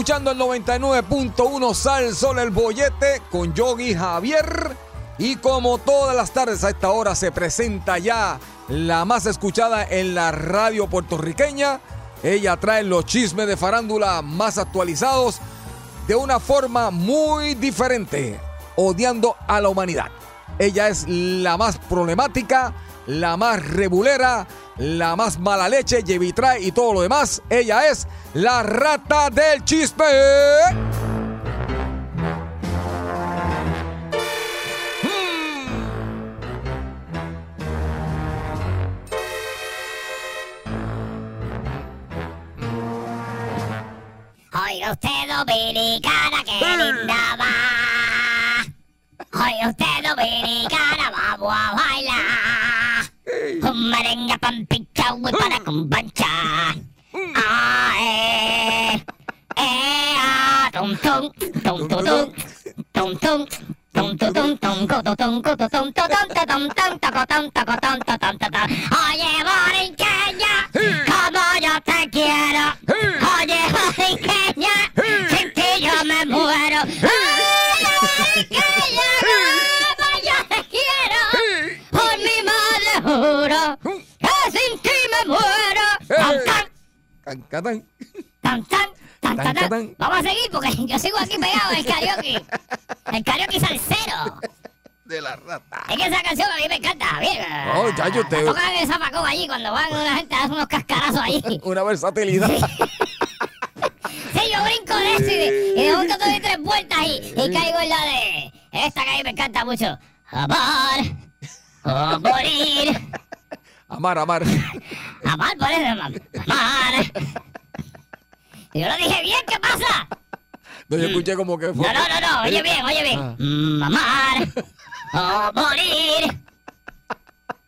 Escuchando el 99.1 Sal Sol el Bollete con Yogi Javier. Y como todas las tardes a esta hora se presenta ya la más escuchada en la radio puertorriqueña. Ella trae los chismes de farándula más actualizados de una forma muy diferente, odiando a la humanidad. Ella es la más problemática, la más rebulera, la más mala leche, llevitrae y todo lo demás. Ella es la rata del chisme. Oiga usted dominicana, qué linda va. Oiga usted dominicana, vamos a bailar. Un merengue pan pichao y para con pancha. Ah, eh. Eh, ah, tum tum, tum tum tum. Tum tum. Oye, boriqueña, como yo te quiero. Oye, boriqueña, Tan, tan, tan, tan, tan. Tan. Vamos a seguir porque yo sigo aquí pegado en el karaoke. El karaoke salsero. De la rata. Es que esa canción a mí me encanta, bien. Oh, ya, yo te- Tocan en el zapacón allí cuando van una gente a dar unos cascarazos allí. Una versatilidad. Sí, yo brinco de eso y de, y de momento doy tres vueltas y, y caigo en la de... Esta que a mí me encanta mucho. Amar o morir. Amar, amar. Amar por eso, amar. Amar. Yo lo dije bien, ¿qué pasa? No, yo escuché como que fue. No, no, no, no, oye bien, oye bien. Mm, Amar o morir.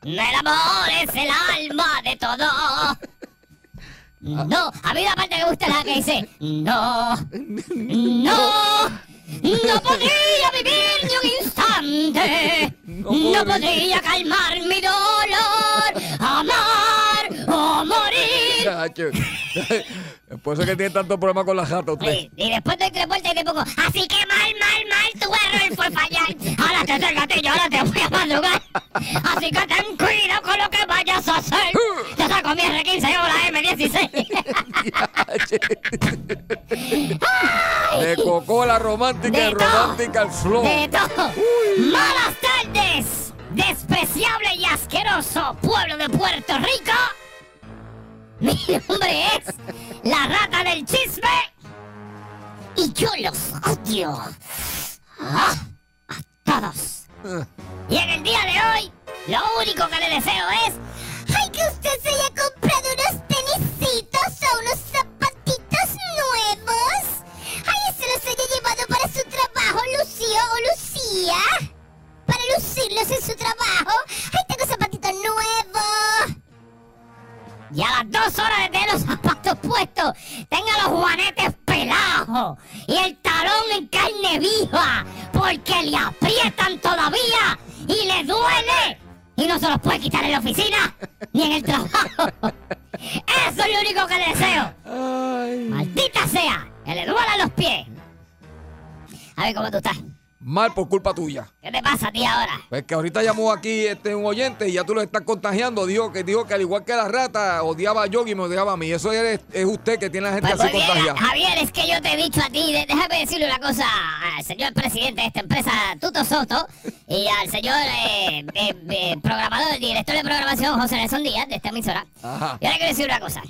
El amor es el alma de todo. No, a mí la parte que me gusta es la que dice No, no, no podría vivir ni un instante. No podría calmar mi dolor. Amar morir. Chacho. Por eso es que tiene tanto problema con la jata usted. Y después doy tres vueltas y te pongo, así que mal, mal, mal, tu error fue fallar. Ahora te el gatillo, ahora te voy a madrugar. Así que ten cuidado con lo que vayas a hacer. Te saco mi R15 o la M16. De Coco la romántica De y romántica al flow. De todo. Malas tardes, despreciable y asqueroso pueblo de Puerto Rico. Mi nombre es la rata del chisme y yo los odio. Ah, a todos. Y en el día de hoy, lo único que le deseo es ¡Ay, que usted se haya comprado unos tenisitos o unos zapatitos nuevos! ¡Ay, se los haya llevado para su trabajo, Lucio o Lucía! Para lucirlos en su trabajo. ¡Ay, tengo zapatitos nuevos! Y a las dos horas de tener los zapatos puestos, tenga los juanetes pelados y el talón en carne viva, porque le aprietan todavía y le duele. y no se los puede quitar en la oficina ni en el trabajo. Eso es lo único que le deseo. Ay. Maldita sea, que le duelan los pies. A ver cómo tú estás. Mal por culpa tuya. ¿Qué te pasa a ti ahora? Pues que ahorita llamó aquí este un oyente y ya tú lo estás contagiando. Dijo que dijo que al igual que la rata odiaba a Yogi y me odiaba a mí. Eso es, es usted que tiene a la gente Pues así bien, contagiada. Javier, es que yo te he dicho a ti, de- déjame decirle una cosa al señor presidente de esta empresa, Tuto Soto, y al señor eh, eh, eh, programador, director de programación, José Nelson Díaz, de esta emisora. Ajá. Yo le quiero decir una cosa.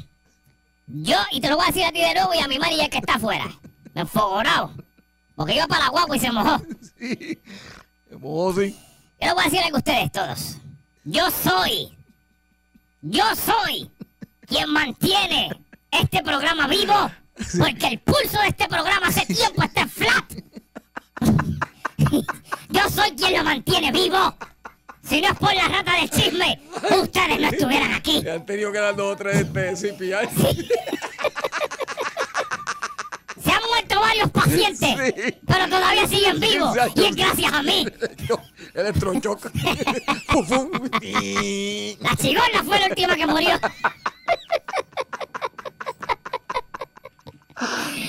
Yo, y te lo voy a decir a ti de nuevo y a mi manager que está afuera, enfogonado, porque iba para la guagua y se mojó. Sí. Oh, sí. Yo les voy a decir algo a ustedes todos. Yo soy, yo soy quien mantiene este programa vivo porque el pulso de este programa hace tiempo está flat. Yo soy quien lo mantiene vivo. Si no es por la rata del chisme, ustedes no estuvieran aquí. Le han tenido que dar dos o tres este, CPI. Se han muerto varios pacientes, Sí. pero todavía siguen vivos. Y es gracias a mí. Electrochoc. Pum. Y- La chigona fue la última que murió.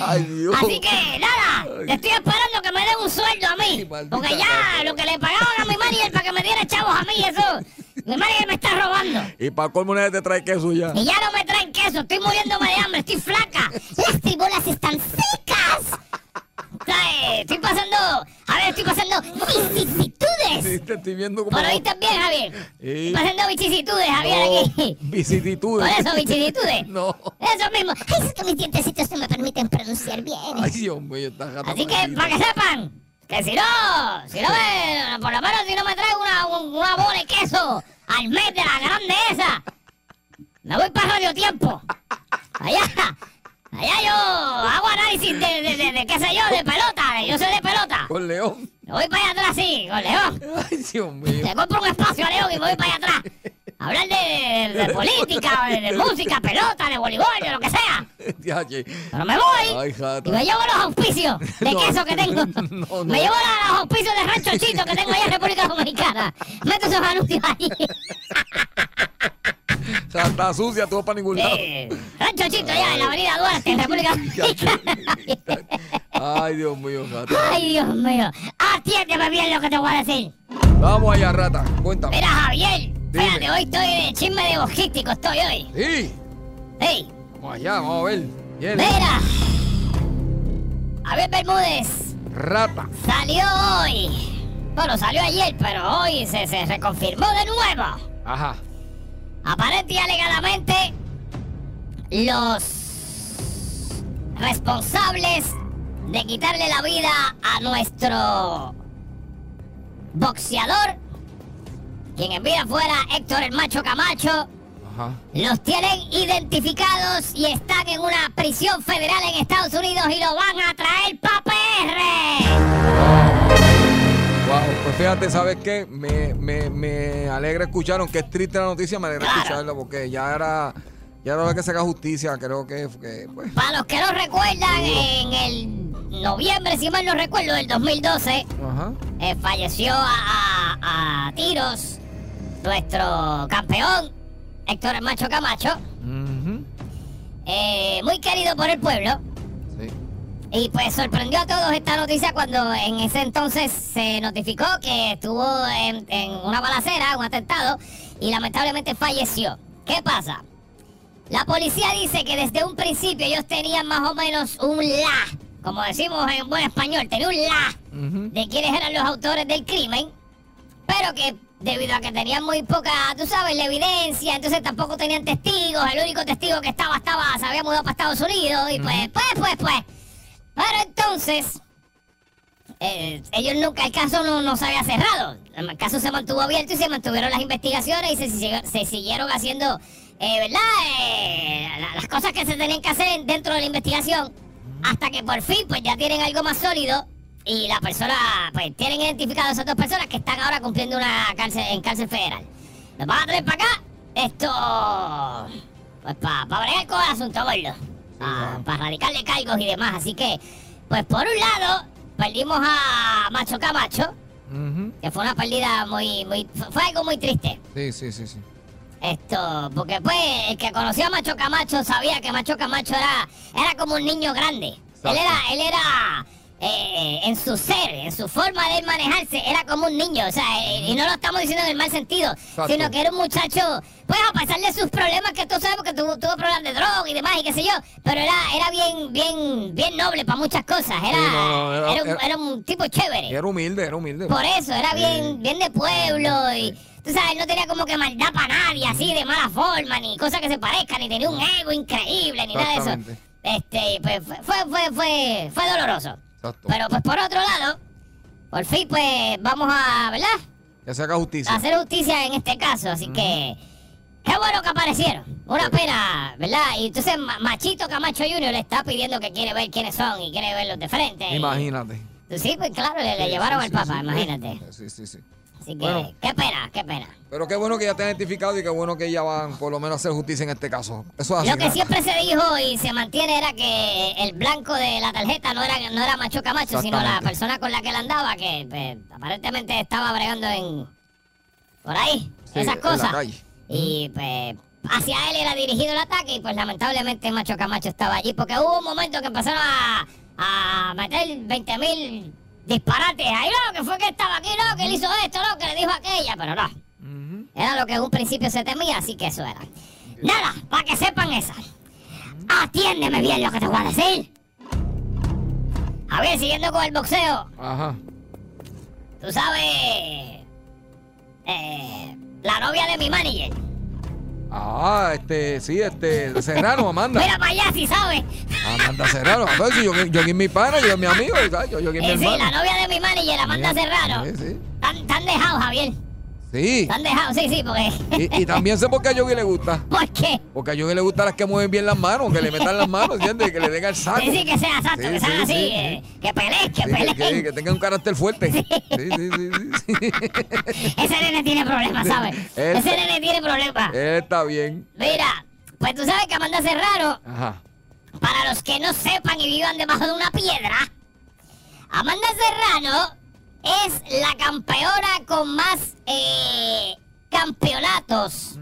Ay, Dios. Así que nada, estoy esperando que me den un sueldo a mí. Porque ya lo que le pagaban a mi manager para que me diera chavos a mí, eso. Mi manager me está robando. Y para colmo nadie te trae queso ya. Y ya no me traen queso, estoy muriéndome de hambre, estoy estoy pasando Sí, vicisitudes. te estoy viendo como. Por ahí también, Javier. Sí. Estoy pasando vicisitudes, Javier, No, aquí. vicisitudes. Por eso, vicisitudes. No. Eso mismo. Ay, es que mis dientecitos no me permiten pronunciar bien. Ay, Dios mío, esta gata. Así que, para que sepan, que si no, si no me, por lo menos si no me trae una, un- una bola de queso al mes de la grande esa, me voy para Radio Tiempo. Allá, allá yo hago análisis de, de, de, de qué sé yo, de pelota, yo soy de pelota. Con León. Me voy para allá atrás, sí, con León. Ay, Dios mío. Le compro un espacio a León y me voy para allá atrás. Hablar de, de, de política, de, de música, pelota, de voleibol, de lo que sea. Pero me voy Ay, y me llevo los auspicios de No, queso que tengo. no, no. Me llevo la- los auspicios de Rancho Chito que tengo allá en República Dominicana. Meto esos anuncios ahí. Está sucia, tú vas para ningún lado. Eh, Rancho Chito allá en la avenida Duarte, en República. Ay, Dios mío, gata. Ay, Dios mío. Atiéndeme bien lo que te voy a decir. Vamos allá, rata. Cuéntame. Mira, Javier. Dime. Espérate, hoy estoy de chisme de bojístico, estoy hoy. Sí. Hey, Vamos allá, vamos a ver. Bien. mira. Javier Bermúdez Rata. salió hoy. Bueno, salió ayer, pero hoy se, se reconfirmó de nuevo. Ajá. Aparente y alegadamente, los responsables de quitarle la vida a nuestro boxeador, quien en vida fuera Héctor el Macho Camacho, Ajá. los tienen identificados y están en una prisión federal en Estados Unidos y lo van a traer para PR. Wow, pues fíjate, ¿sabes qué? Me, me, me alegra escuchar, aunque es triste la noticia, me alegra Claro. escucharla porque ya era, ya era hora que se haga justicia, creo que, que pues, Para los que no recuerdan, en el noviembre, si mal no recuerdo, del 2012, ajá. eh, falleció a, a- a tiros nuestro campeón, Héctor Macho Camacho, eh, muy querido por el pueblo. Y pues sorprendió a todos esta noticia cuando en ese entonces se notificó que estuvo en, en una balacera, un atentado, y lamentablemente falleció. ¿Qué pasa? La policía dice que desde un principio ellos tenían más o menos un la, como decimos en buen español, tenía un la de quiénes eran los autores del crimen, pero que debido a que tenían muy poca, tú sabes, la evidencia, entonces tampoco tenían testigos, el único testigo que estaba, estaba, se había mudado para Estados Unidos, y pues, pues, pues, pues. Pero entonces, eh, ellos nunca, el caso no, no se había cerrado, el caso se mantuvo abierto y se mantuvieron las investigaciones y se, siguieron haciendo, eh, ¿verdad? Eh, la- las cosas que se tenían que hacer dentro de la investigación hasta que por fin pues ya tienen algo más sólido y la persona pues tienen identificado a esas dos personas que están ahora cumpliendo una cárcel en cárcel federal. Nos van a traer para acá esto pues para bregar con el asunto, gordo. Para radicarle cargos y demás. Así que, pues por un lado, perdimos a Macho Camacho. Que fue una pérdida muy, muy, fue- algo muy triste. Sí, sí, sí, sí. Esto, porque pues el que conoció a Macho Camacho sabía que Macho Camacho era, era como un niño grande. Él era, él era eh, en su ser, en su forma de manejarse, era como un niño. O sea, eh, y no lo estamos diciendo en el mal sentido, sino que era un muchacho, pues a pesar de sus problemas, que tú sabes, porque tuvo, tuvo problemas de droga y demás y qué sé yo, pero era, era bien, bien, bien noble para muchas cosas. Era, Sí, no, no, era- era un, era- un tipo chévere. Era humilde, era humilde. Por eso, era bien, bien de pueblo y tú sabes, no tenía como que maldad para nadie, así de mala forma, ni cosa que se parezca, ni tenía un ego increíble, ni nada de eso. Este, pues fue, fue, fue, fue, fue doloroso. Exacto. Pero pues por otro lado, por fin pues vamos a, ¿verdad? Ya se haga justicia. A hacer justicia en este caso, así que qué bueno que aparecieron. Una pena, ¿verdad? Y entonces Ma- Machito Camacho Jr. le está pidiendo que quiere ver quiénes son y quiere verlos de frente. y- Imagínate. Sí, pues claro, le, le llevaron Sí, al sí, papá, sí. imagínate. Sí, sí, sí. Así que, Bueno. qué pena, qué pena. Pero qué bueno que ya te han identificado y qué bueno que ya van por lo menos a hacer justicia en este caso. Eso es así. Lo que siempre se dijo y se mantiene era que el blanco de la tarjeta no era, no era Macho Camacho, sino la persona con la que él andaba, que pues, aparentemente estaba bregando en. por ahí, Sí, esas en la cosas. calle. Y pues hacia él era dirigido el ataque y pues lamentablemente Macho Camacho estaba allí porque hubo un momento que empezaron a, a meter 20 mil disparates. Ahí no, que fue que estaba aquí, no, que él hizo esto, no, que le dijo aquella, pero no. Era lo que en un principio se temía, así que eso era. Nada, para que sepan esa. Atiéndeme bien lo que te voy a decir. A ver, siguiendo con el boxeo, Ajá. tú sabes. eh, la novia de mi manager. Ah, este, sí, este, Serrano, Amanda. Mira para allá si sabes. Amanda Serrano. Entonces, yo, yo es mi pana, yo es mi amigo, ¿sabes? yo, yo es mi Eh, sí, la novia de mi manager, Amanda Serrano. Sí, sí. Tan, tan dejado, Javier. Sí. Tan dejado, sí, sí, porque. Y, y también sé por qué a Yogi le gusta. ¿Por qué? Porque a Yogi le gustan las que mueven bien las manos, que le metan las manos, ¿entiendes? Que le den al saco. Sí, sí, que sea Sí, que sean sí, así. sí, eh. Que peleen, que peleen. que, que tenga un carácter fuerte. Sí, sí, sí, sí, sí. Ese nene tiene problemas, ¿sabes? Él- Ese nene tiene problemas. Él está bien. Mira, pues tú sabes que Amanda Serrano, Ajá. para los que no sepan y vivan debajo de una piedra, Amanda Serrano es la campeona con más eh, campeonatos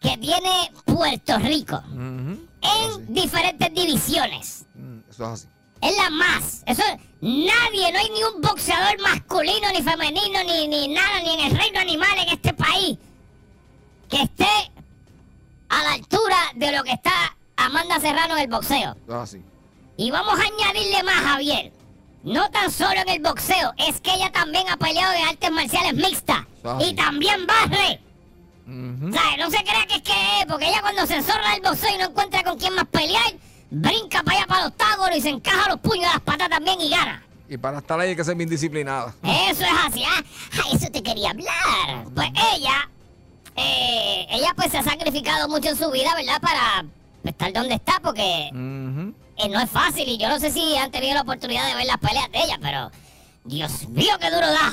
que tiene Puerto Rico en diferentes divisiones. Mm, Eso es así. Es la más. Eso nadie, no hay ni un boxeador masculino, ni femenino, ni, ni nada, ni en el reino animal en este país que esté a la altura de lo que está Amanda Serrano en el boxeo. Eso es así. Y vamos a añadirle más, Javier. No tan solo en el boxeo, es que ella también ha peleado en artes marciales mixtas. Y también barre. Ujú. ¿Sabes? No se crea que es que porque ella cuando se enzorra el boxeo y no encuentra con quién más pelear, brinca para allá para los tágoros y se encaja los puños de las patas también y gana. Y para estar ahí hay que ser bien disciplinada. Eso es así, ¿ah? Eso te quería hablar. Pues ella, eh, ella pues se ha sacrificado mucho en su vida, ¿verdad? Para estar donde está, porque. Eh, no es fácil y yo no sé si han tenido la oportunidad de ver las peleas de ella, pero Dios mío, qué duro da.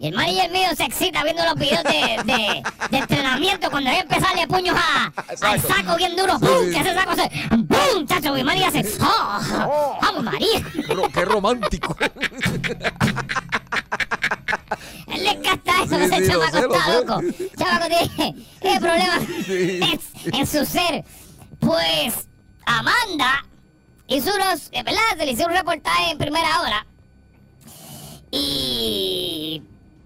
Y el manager mío se excita viendo los videos de, de- de entrenamiento cuando hay empezarle puños a, al saco bien duro. ¡Pum! Sí. Que ese saco hace ¡Pum! Chacho, mi manager hace ¡Oh! ¡Vamos, María! Ro- qué romántico. Él le encanta eso, ese sí, lo chamaco lo está sé. loco. Chamaco tiene, tiene problemas en, en su ser. Pues Amanda hizo unos, eh, ¿verdad? Se le hizo un reportaje en primera hora. Y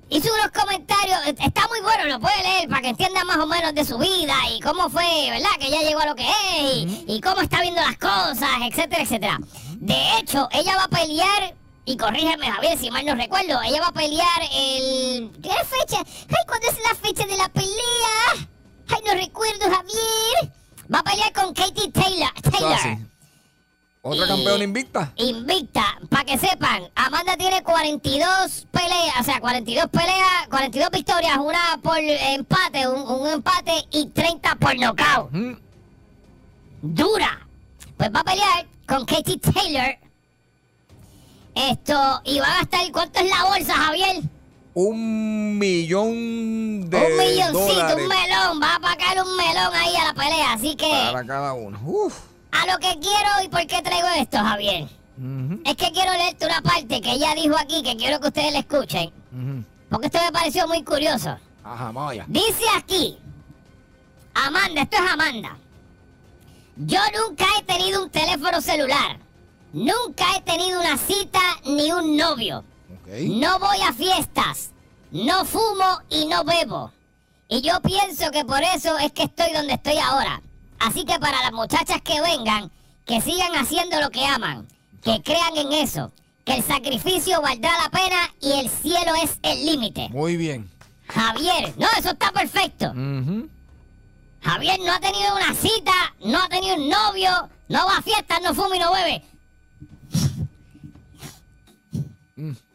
hizo unos comentarios, está muy bueno, lo puede leer para que entienda más o menos de su vida y cómo fue, ¿verdad? Que ella llegó a lo que es y, y cómo está viendo las cosas, etcétera, etcétera. De hecho, ella va a pelear, y corrígeme Javier si mal no recuerdo, ella va a pelear el... ¿Qué fecha? Ay, ¿cuándo es la fecha de la pelea? Ay, no recuerdo Javier. Va a pelear con Katie Taylor. Taylor. Otra campeona invicta. Invicta, para que sepan, Amanda tiene 42 peleas, o sea, 42 peleas, 42 victorias, una por empate, un, un empate y 30 por nocaut. Dura. Pues va a pelear con Katie Taylor. Esto, y va a gastar, ¿cuánto es la bolsa, Javier? Un millón de un milloncito, dólares un melón, va a pagar un melón ahí a la pelea, así que para cada uno. Uf. A lo que quiero y por qué traigo esto, Javier. es que quiero leerte una parte que ella dijo aquí que quiero que ustedes la escuchen. Porque esto me pareció muy curioso. Ajá, allá. Dice aquí, Amanda, esto es Amanda. Yo nunca he tenido un teléfono celular. Nunca he tenido una cita ni un novio. Ok. No voy a fiestas. No fumo y no bebo. Y yo pienso que por eso es que estoy donde estoy ahora. Así que para las muchachas que vengan, que sigan haciendo lo que aman. Que crean en eso. Que el sacrificio valdrá la pena y el cielo es el límite. Muy bien. Javier, no, eso está perfecto. Javier no ha tenido una cita, no ha tenido un novio, no va a fiestas, no fuma y no bebe.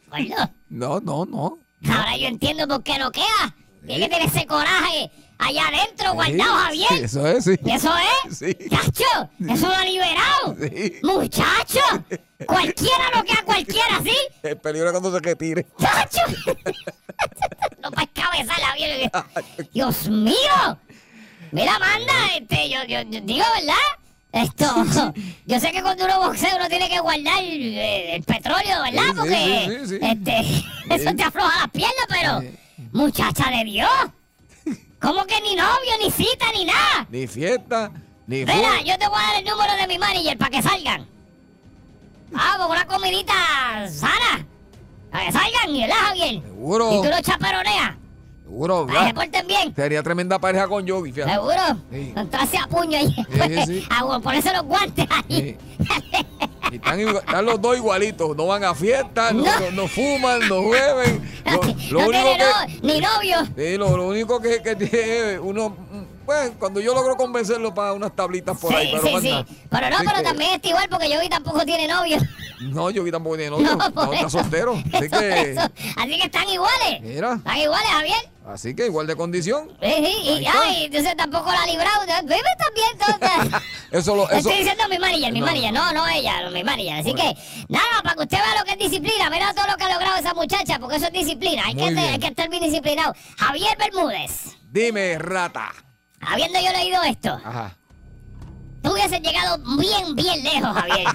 Gordo, No, no, no. ahora yo entiendo por qué no queda. Tiene que tener ese coraje allá adentro guardado, Sí, Javier. Eso es, sí. ¿Y eso es? Sí. ¡Chacho! ¡Eso lo ha liberado! Sí. ¡Muchacho! Cualquiera lo que a cualquiera, ¿sí? El peligro es cuando se retire. ¡Chacho! no para cabeza la bien. ¡Dios mío! Mira, Amanda, este, yo, yo, yo digo, ¿verdad? Esto, yo sé que cuando uno boxea uno tiene que guardar eh, el petróleo, ¿verdad? Sí, sí, Porque sí, sí, sí. este, eso te afloja las piernas, pero, muchacha de Dios, ¿cómo que ni novio, ni cita, ni nada? Ni fiesta, ni Mira, yo te voy a dar el número de mi manager para que salgan. Vamos, una comidita sana. Para que salgan, ¿verdad, Javier? Seguro. Y tú lo chaperoneas. Seguro, Para que se ¿verdad? porten bien. Sería tremenda pareja con Yogi, fíjate. ¿Seguro? Sí. Entrarse a puño ahí. sí. A ponerse los guantes ahí. Y están, están los dos igualitos. No van a fiestas, no, No. no- no fuman, no beben. Lo, lo no único tiene que. no- ni novio. Sí, lo, lo único que, que tiene uno. Pues cuando yo logro convencerlo para unas tablitas por ahí, sí, pero sí, sí. Pero no, pero que- también está igual porque yo vi tampoco tiene novio. No, Yogi tampoco tiene novio. No, por está soltero. Así que. Así que están iguales. Mira. Están iguales, Javier. Así que igual de condición. Sí, sí, y, Ahí está. ay, entonces tampoco la ha librado. Vive también, entonces. Eso lo. Eso, Estoy diciendo a mi manager, mi No. manager, no, no ella, mi manager. Así que, nada, para que usted vea lo que es disciplina, mira todo lo que ha logrado esa muchacha, porque eso es disciplina, hay, que, bien. hay que estar bien disciplinado. Javier Bermúdez, dime, rata. habiendo yo leído esto, Ajá. Tú hubieses llegado bien, bien lejos, Javier.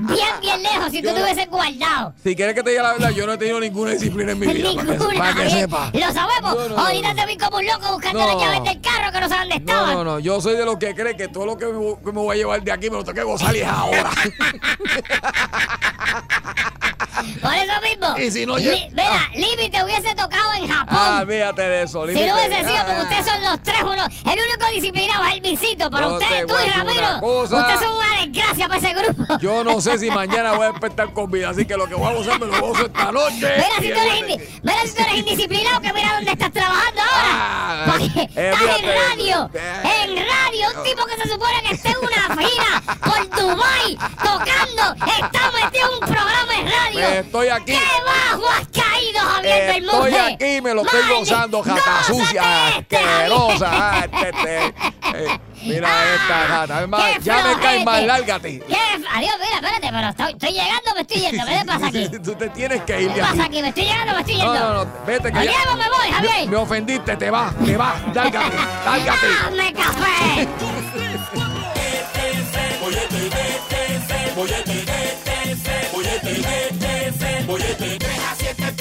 Bien, bien lejos si tú Yo- te hubieses guardado. Si quieres que te diga la verdad, yo no he tenido ninguna disciplina en mi vida. para que- Ninguna, para que, sepa. Lo sabemos. No, no, no, Ahorita te vi como un loco buscando las llaves del carro que no saben dónde estaban. no, no. Yo soy de los que cree que todo lo que me, que me voy a llevar de aquí me lo tengo que gozar y es ahora. Por eso mismo. Y si no Li- lle- Mira, Ah. Libby te hubiese tocado en Japón. ah, fíjate de eso. Si límite. no hubiese sido porque Ah. ustedes son los tres uno. El único disciplinado es el visito, pero No te ustedes, tú voy a y decir una Ramiro, son una desgracia para ese grupo. Yo no sé si mañana voy a despertar con vida, así que lo que voy a gozar me lo gozo esta noche. Mira si, tú eres el- indi- mira si tú eres indisciplinado, que mira dónde estás trabajando ahora. Ah, Porque eh, estás en radio, Eh. en radio, un tipo que se supone que esté en una gira por Dubai tocando, está metido en un programa de radio. Estoy aquí. ¡Qué bajo has caído, Javier Estoy aquí y me lo estoy gozando, jata ¡Gózate sucia, asquerosa. Eh, mira Ah, esta jata. Es más, qué ya me cae mal, lárgate. ¿Qué? Adiós, mira, espérate, pero estoy, estoy llegando, me estoy yendo. ¿Qué te pasa aquí? ¿Qué Tú te tienes que ir te pasa aquí. ¿Me estoy llegando, me estoy yendo? No, no, no, vete que ¿Me ya. llevo, me voy, Javier? Me, me ofendiste, te vas, te vas, lárgate, lárgate. ¡Dame café!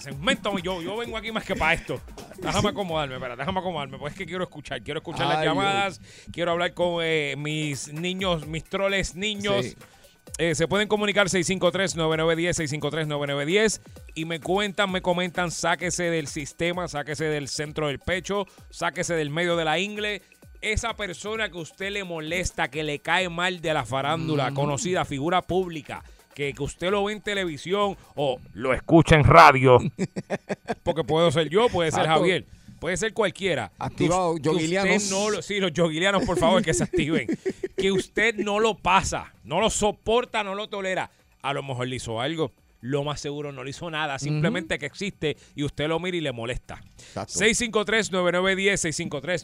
Este segmento, yo, yo vengo aquí más que para esto. Déjame acomodarme, espera, déjame acomodarme. Pues es que quiero escuchar, quiero escuchar las llamadas, quiero hablar con eh, mis niños, mis troles niños. Sí. Eh, se pueden comunicar 653-9910, 653-9910 y me cuentan, me comentan, sáquese del sistema, sáquese del centro del pecho, sáquese del medio de la ingle. Esa persona que usted le molesta, que le cae mal de la farándula, conocida, figura pública, que, que usted lo ve en televisión o lo escucha en radio, porque puedo ser yo, puede ser. Javier. Puede ser cualquiera. Activado, yoguilianos. no lo- sí, los yoguilianos, por favor, que se activen. que usted no lo pasa, no lo soporta, no lo tolera. A lo mejor le hizo algo. Lo más seguro no le hizo nada, simplemente que existe y usted lo mira y le molesta. Exacto. 653-9910,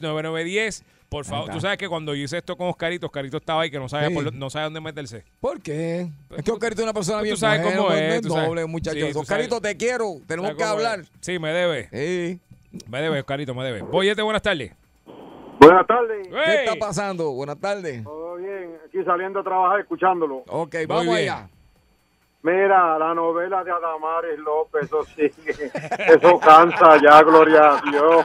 653-9910. Por favor, tú sabes que cuando yo hice esto con Oscarito, Oscarito estaba ahí que no sabía, Sí. por lo- no sabe dónde meterse. ¿Por qué? Es que Oscarito es una persona Pues bien tú sabes cómo no es, es tú sabes. noble, muchacho. Sí, tú Oscarito, sabes. te quiero. Tenemos ¿Sabes que cómo es? hablar. Sí, me debe. Sí. Me debe, Oscarito, me debe. Boyete, buenas tardes. Buenas tardes. ¿Qué está pasando? Buenas tardes. Todo bien, aquí saliendo a trabajar escuchándolo. Ok, vamos bien. allá. Mira, la novela de Adamares López, eso sí, eso cansa ya, gloria a Dios.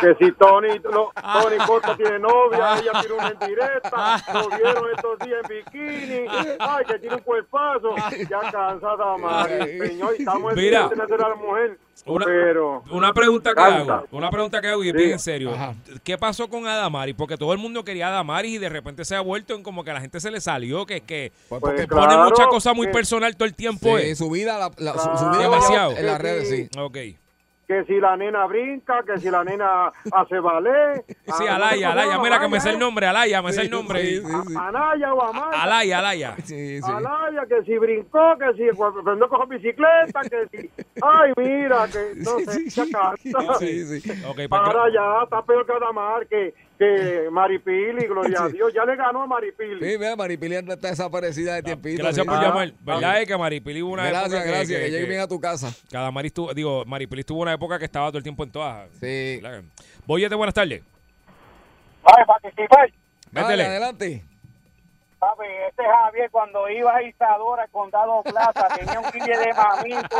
Que si Tony, lo- Tony Costa tiene novia, ella tiene una en directa, lo vieron estos días en bikini, ay, que tiene un cuerpazo, ya cansa Adamares, señor, y estamos en Mira. De la mujer, Una- pero... Una pregunta que hago, una pregunta que hago y es Sí. bien en serio. Ajá. ¿Qué pasó con Adamari? Porque todo el mundo quería a Adamari y de repente se ha vuelto en como que a la gente se le salió, que, que Pues porque claro, pone mucha cosa muy que- personal todo el tiempo. sí, ¿eh? su vida, la, la- su- su, Claro. vida Demasiado. en las redes, sí. Ok. Que si la nena brinca, que si la nena hace ballet. Sí, Ah, Alaya, ¿cómo se Alaya, mira que me sé el nombre, Alaya, me sé el nombre. sí, sí, sí. Anaya o Amaya. Alaya, Alaya. Sí, sí. Alaya, que si brincó, que si cuando aprendió a coger bicicleta, que si... Ay, mira, que sí, se cansa. sí, sí. Ok, pues, ya, está peor que Adamar, que, que Maripili, gloria a. Dios, ya le ganó a Maripili. Sí, mira, Maripili anda- está desaparecida de tiempito. gracias por Ah, llamar. ah. ¿Verdad es que Maripili hubo una Gracias, época que- gracias, que, que- llegue bien a tu casa. que Adamari estuvo, digo, Maripili estuvo una época que estaba todo el tiempo en todas. Sí. Boyete, buenas tardes. Ay, participar. Métele. adelante. Papi, este Javier cuando iba a Isadora, al Condado Plaza, tenía un guille de mamito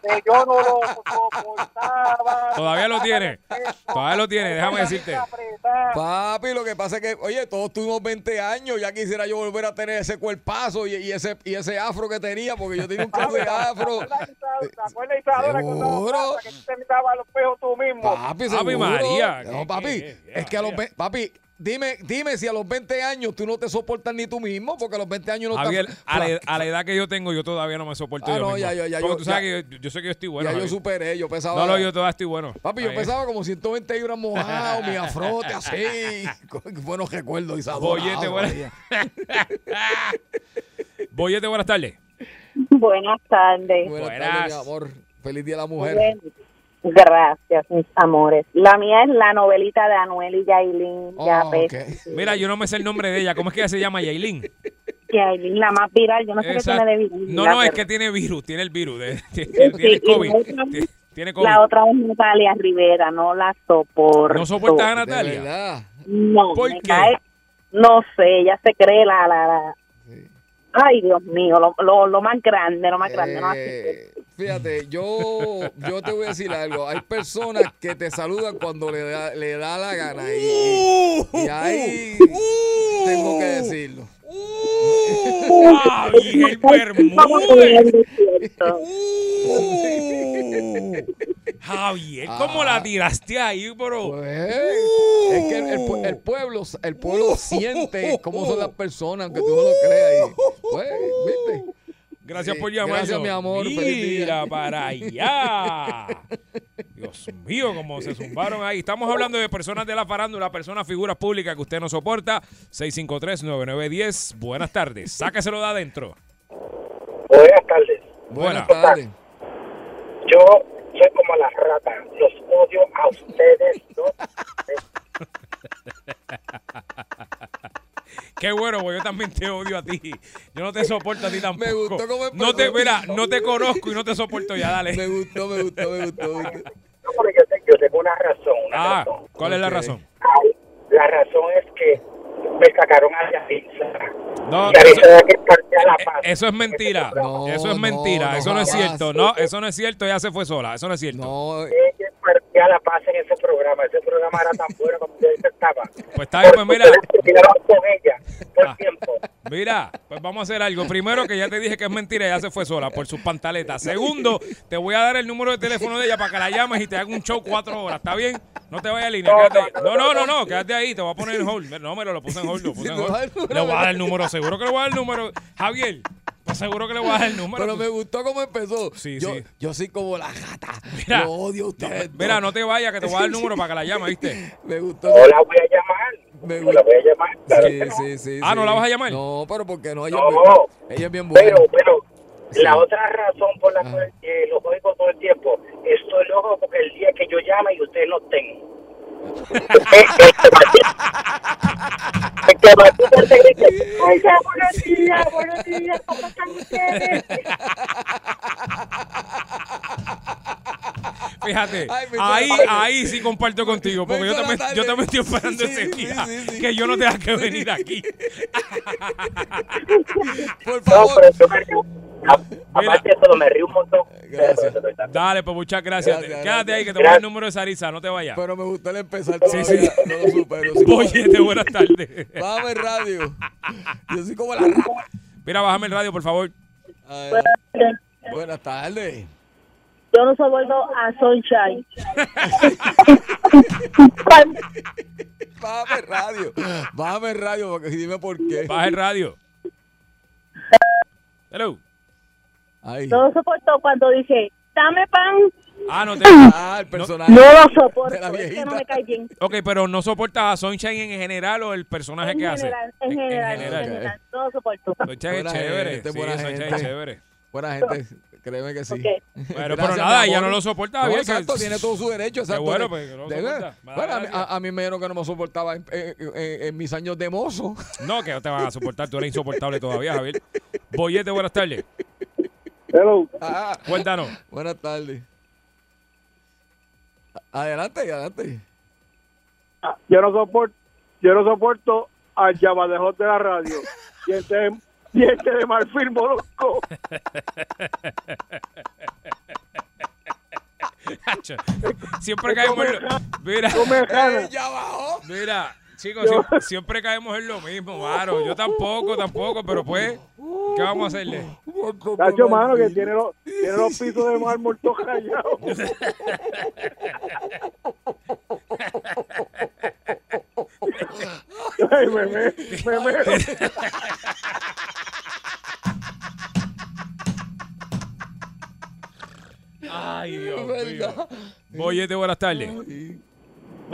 que yo no lo soportaba. Todavía lo tiene. Todavía lo tiene, déjame decirte. Papi, lo que pasa es que, oye, todos tuvimos 20 años. Ya quisiera yo volver a tener ese cuerpazo y, y ese, y ese afro que tenía, porque yo tenía un clase de afro. ¿Te acuerdas de Isadora. Plaza, que tú te a los pejos tú mismo? Papi, seguro. María, No, ¿qué- papi, qué- qué- es que a los papi, dime, dime si a los 20 años tú no te soportas ni tú mismo, porque a los 20 años no Javier, estás a la, a la edad que yo tengo, yo todavía no me soporto Ah, yo no, mismo. ya, ya, ya, Porque yo- tú sabes ya- que yo, yo sé que yo estoy bueno. ya yo superé, yo pesaba. No, no, yo todavía estoy bueno. Papi, yo pesaba como 120 libras mojado, mi afrote así. Buenos recuerdos, Isadora. Boyete, Ave buenas-. Boyete, buenas tardes. Buenas tardes. Buenas Buenas. tardes, mi amor. Feliz Día de la Mujer. Bien. Gracias, mis amores. La mía es la novelita de Anuel y Yailin. Oh, Yapes. ok. Mira, yo no me sé el nombre de ella. ¿Cómo es que ella se llama? Yailin. Yailin, la más viral. Yo no sé qué tiene de viral. No, no, es que tiene virus, tiene el virus. de- tiene, COVID. la otra- Tiene- Tiene COVID. La otra es Natalia Rivera, no la soporto. ¿No soportas a De Natalia? verdad. No, ¿Por me qué? cae- no sé, ella se cree la... la, la- Sí. Ay, Dios mío, lo, lo, lo más grande, lo más grande. no así fíjate, yo, yo te voy a decir algo. Hay personas que te saludan cuando le da, le da la gana. Y, y ahí tengo que decirlo. ¡Ah, Miguel Bermúdez! Uh, Javier, ¿cómo la tiraste ahí, bro? Pues, es que el, el pue- el pueblo, el pueblo siente cómo son las personas, aunque tú no lo creas. Y, pues, ¿viste? Gracias por llamarnos. gracias, mi amor. Mira para allá. Dios mío, cómo se zumbaron ahí. Estamos hablando de personas de la farándula, personas, figuras públicas que usted no soporta. 653-9910. Buenas tardes. Sáqueselo de adentro. Buenas tardes. Buenas Buena. tardes. Yo soy como la rata. Los odio a ustedes dos. Qué bueno, porque yo también te odio a ti. Yo no te soporto a ti tampoco. Me gustó cómo empezó. No te, mira, no te conozco y no te soporto ya, dale. Me gustó, me gustó, me gustó. No, porque yo, te- yo tengo una razón. Una Ah, razón. ¿cuál es la razón? Ay, La razón es que me sacaron a Yalitza. No, Y eso, que partía la paz. eh, eso es mentira. No, eso es mentira. no eso no es cierto. No, eso no es cierto. Ella se fue sola. Eso no es cierto. No, Ella partía la paz en ese programa. Ese programa era tan bueno como yo estaba. Pues está bien, pues mira. con ella por Ah. tiempo. Mira, pues vamos a hacer algo. Primero, que ya te dije que es mentira, ella se fue sola por sus pantaletas. Segundo, te voy a dar el número de teléfono de ella para que la llames y te haga un show cuatro horas. ¿Está bien? No te vayas a línea. No, no, no, no, quédate ahí. Te voy a poner en hold. No, me lo puse en hold. Lo puse en hold. Le voy a dar el número. Seguro que le voy a dar el número. Javier, seguro que le voy a dar el número. pero me gustó cómo empezó. Sí, yo, sí. yo soy como la gata. Mira, Lo odio a ustedes. Mira, no te vayas, que te voy a dar el número para que la llames, ¿viste? Me gustó. No la voy a llamar. Me No la voy a llamar. Claro Sí, no. sí, sí. Ah, ¿no sí. la vas a llamar? No, pero porque no. Ella, No. es bien- ella es bien buena. Pero, pero, La otra razón por la cual eh, los oigo todo el tiempo, estoy loco porque el día que yo llame y ustedes no estén. Oiga, buenos días, buenos días, ¿cómo están ustedes? Fíjate, Ay, me hizo ahí, ahí sí comparto contigo, porque yo hizo la también, tarde. yo también estoy esperando Sí, ese sí, día sí, sí. que yo no tenga que venir aquí. Por No, favor. pero Aparte de todo, me río un montón. Gracias. Dale, pues muchas gracias. Gracias, Quédate gracias. ahí que te voy a dar el número de Sarisa, no te vayas. Pero me gustó el empezar Sí, sí. No lo supero. sí. Boyete, buenas tardes. Bájame el radio. Yo soy como la. Mira, bájame el radio, por favor. Buenas tardes. Yo no soporto a Sunshine. Bájame el radio. Bájame el radio porque dime por qué. Baja el radio. Hello. Ahí. No lo soporto cuando dice, dame pan. Ah, no te. Ah, el personaje. No lo soporto. la Es que no me cae bien. Ok, pero no soportas a Sunshine en general o el personaje En que hace. general, en general, en general. general. No lo soporto. Sunshine es Buena chévere. gente, sí, buena Sunshine es gente. chévere. Buena gente. Créeme que sí. Bueno, pero nada, amor. no lo soporta No, bien. exacto, que- tiene todo su derecho. Exacto. bueno, De- pues, no de- Bueno, a, mí- gracias. a- a mí me dijeron que no me soportaba en, en- en- en mis años de mozo. No, que no te van a soportar. Tú eres insoportable todavía, Javier. Boyete, buenas tardes. Hello. Ah, Cuéntanos. buenas tardes. Adelante, adelante. Yo no soporto, yo no soporto al llamadejón de la radio. Y este, y este de Marfil Molusco. Siempre caemos. Mira, mira, chicos, siempre, siempre caemos en lo mismo, mano. Yo tampoco, tampoco, pero pues, ¿qué vamos a hacerle? Tacho, mano, que tiene los, tiene los pisos de mármol todos rayados. Ay, me, me, me, me. Ay, Dios mío. Boyete, buenas tardes.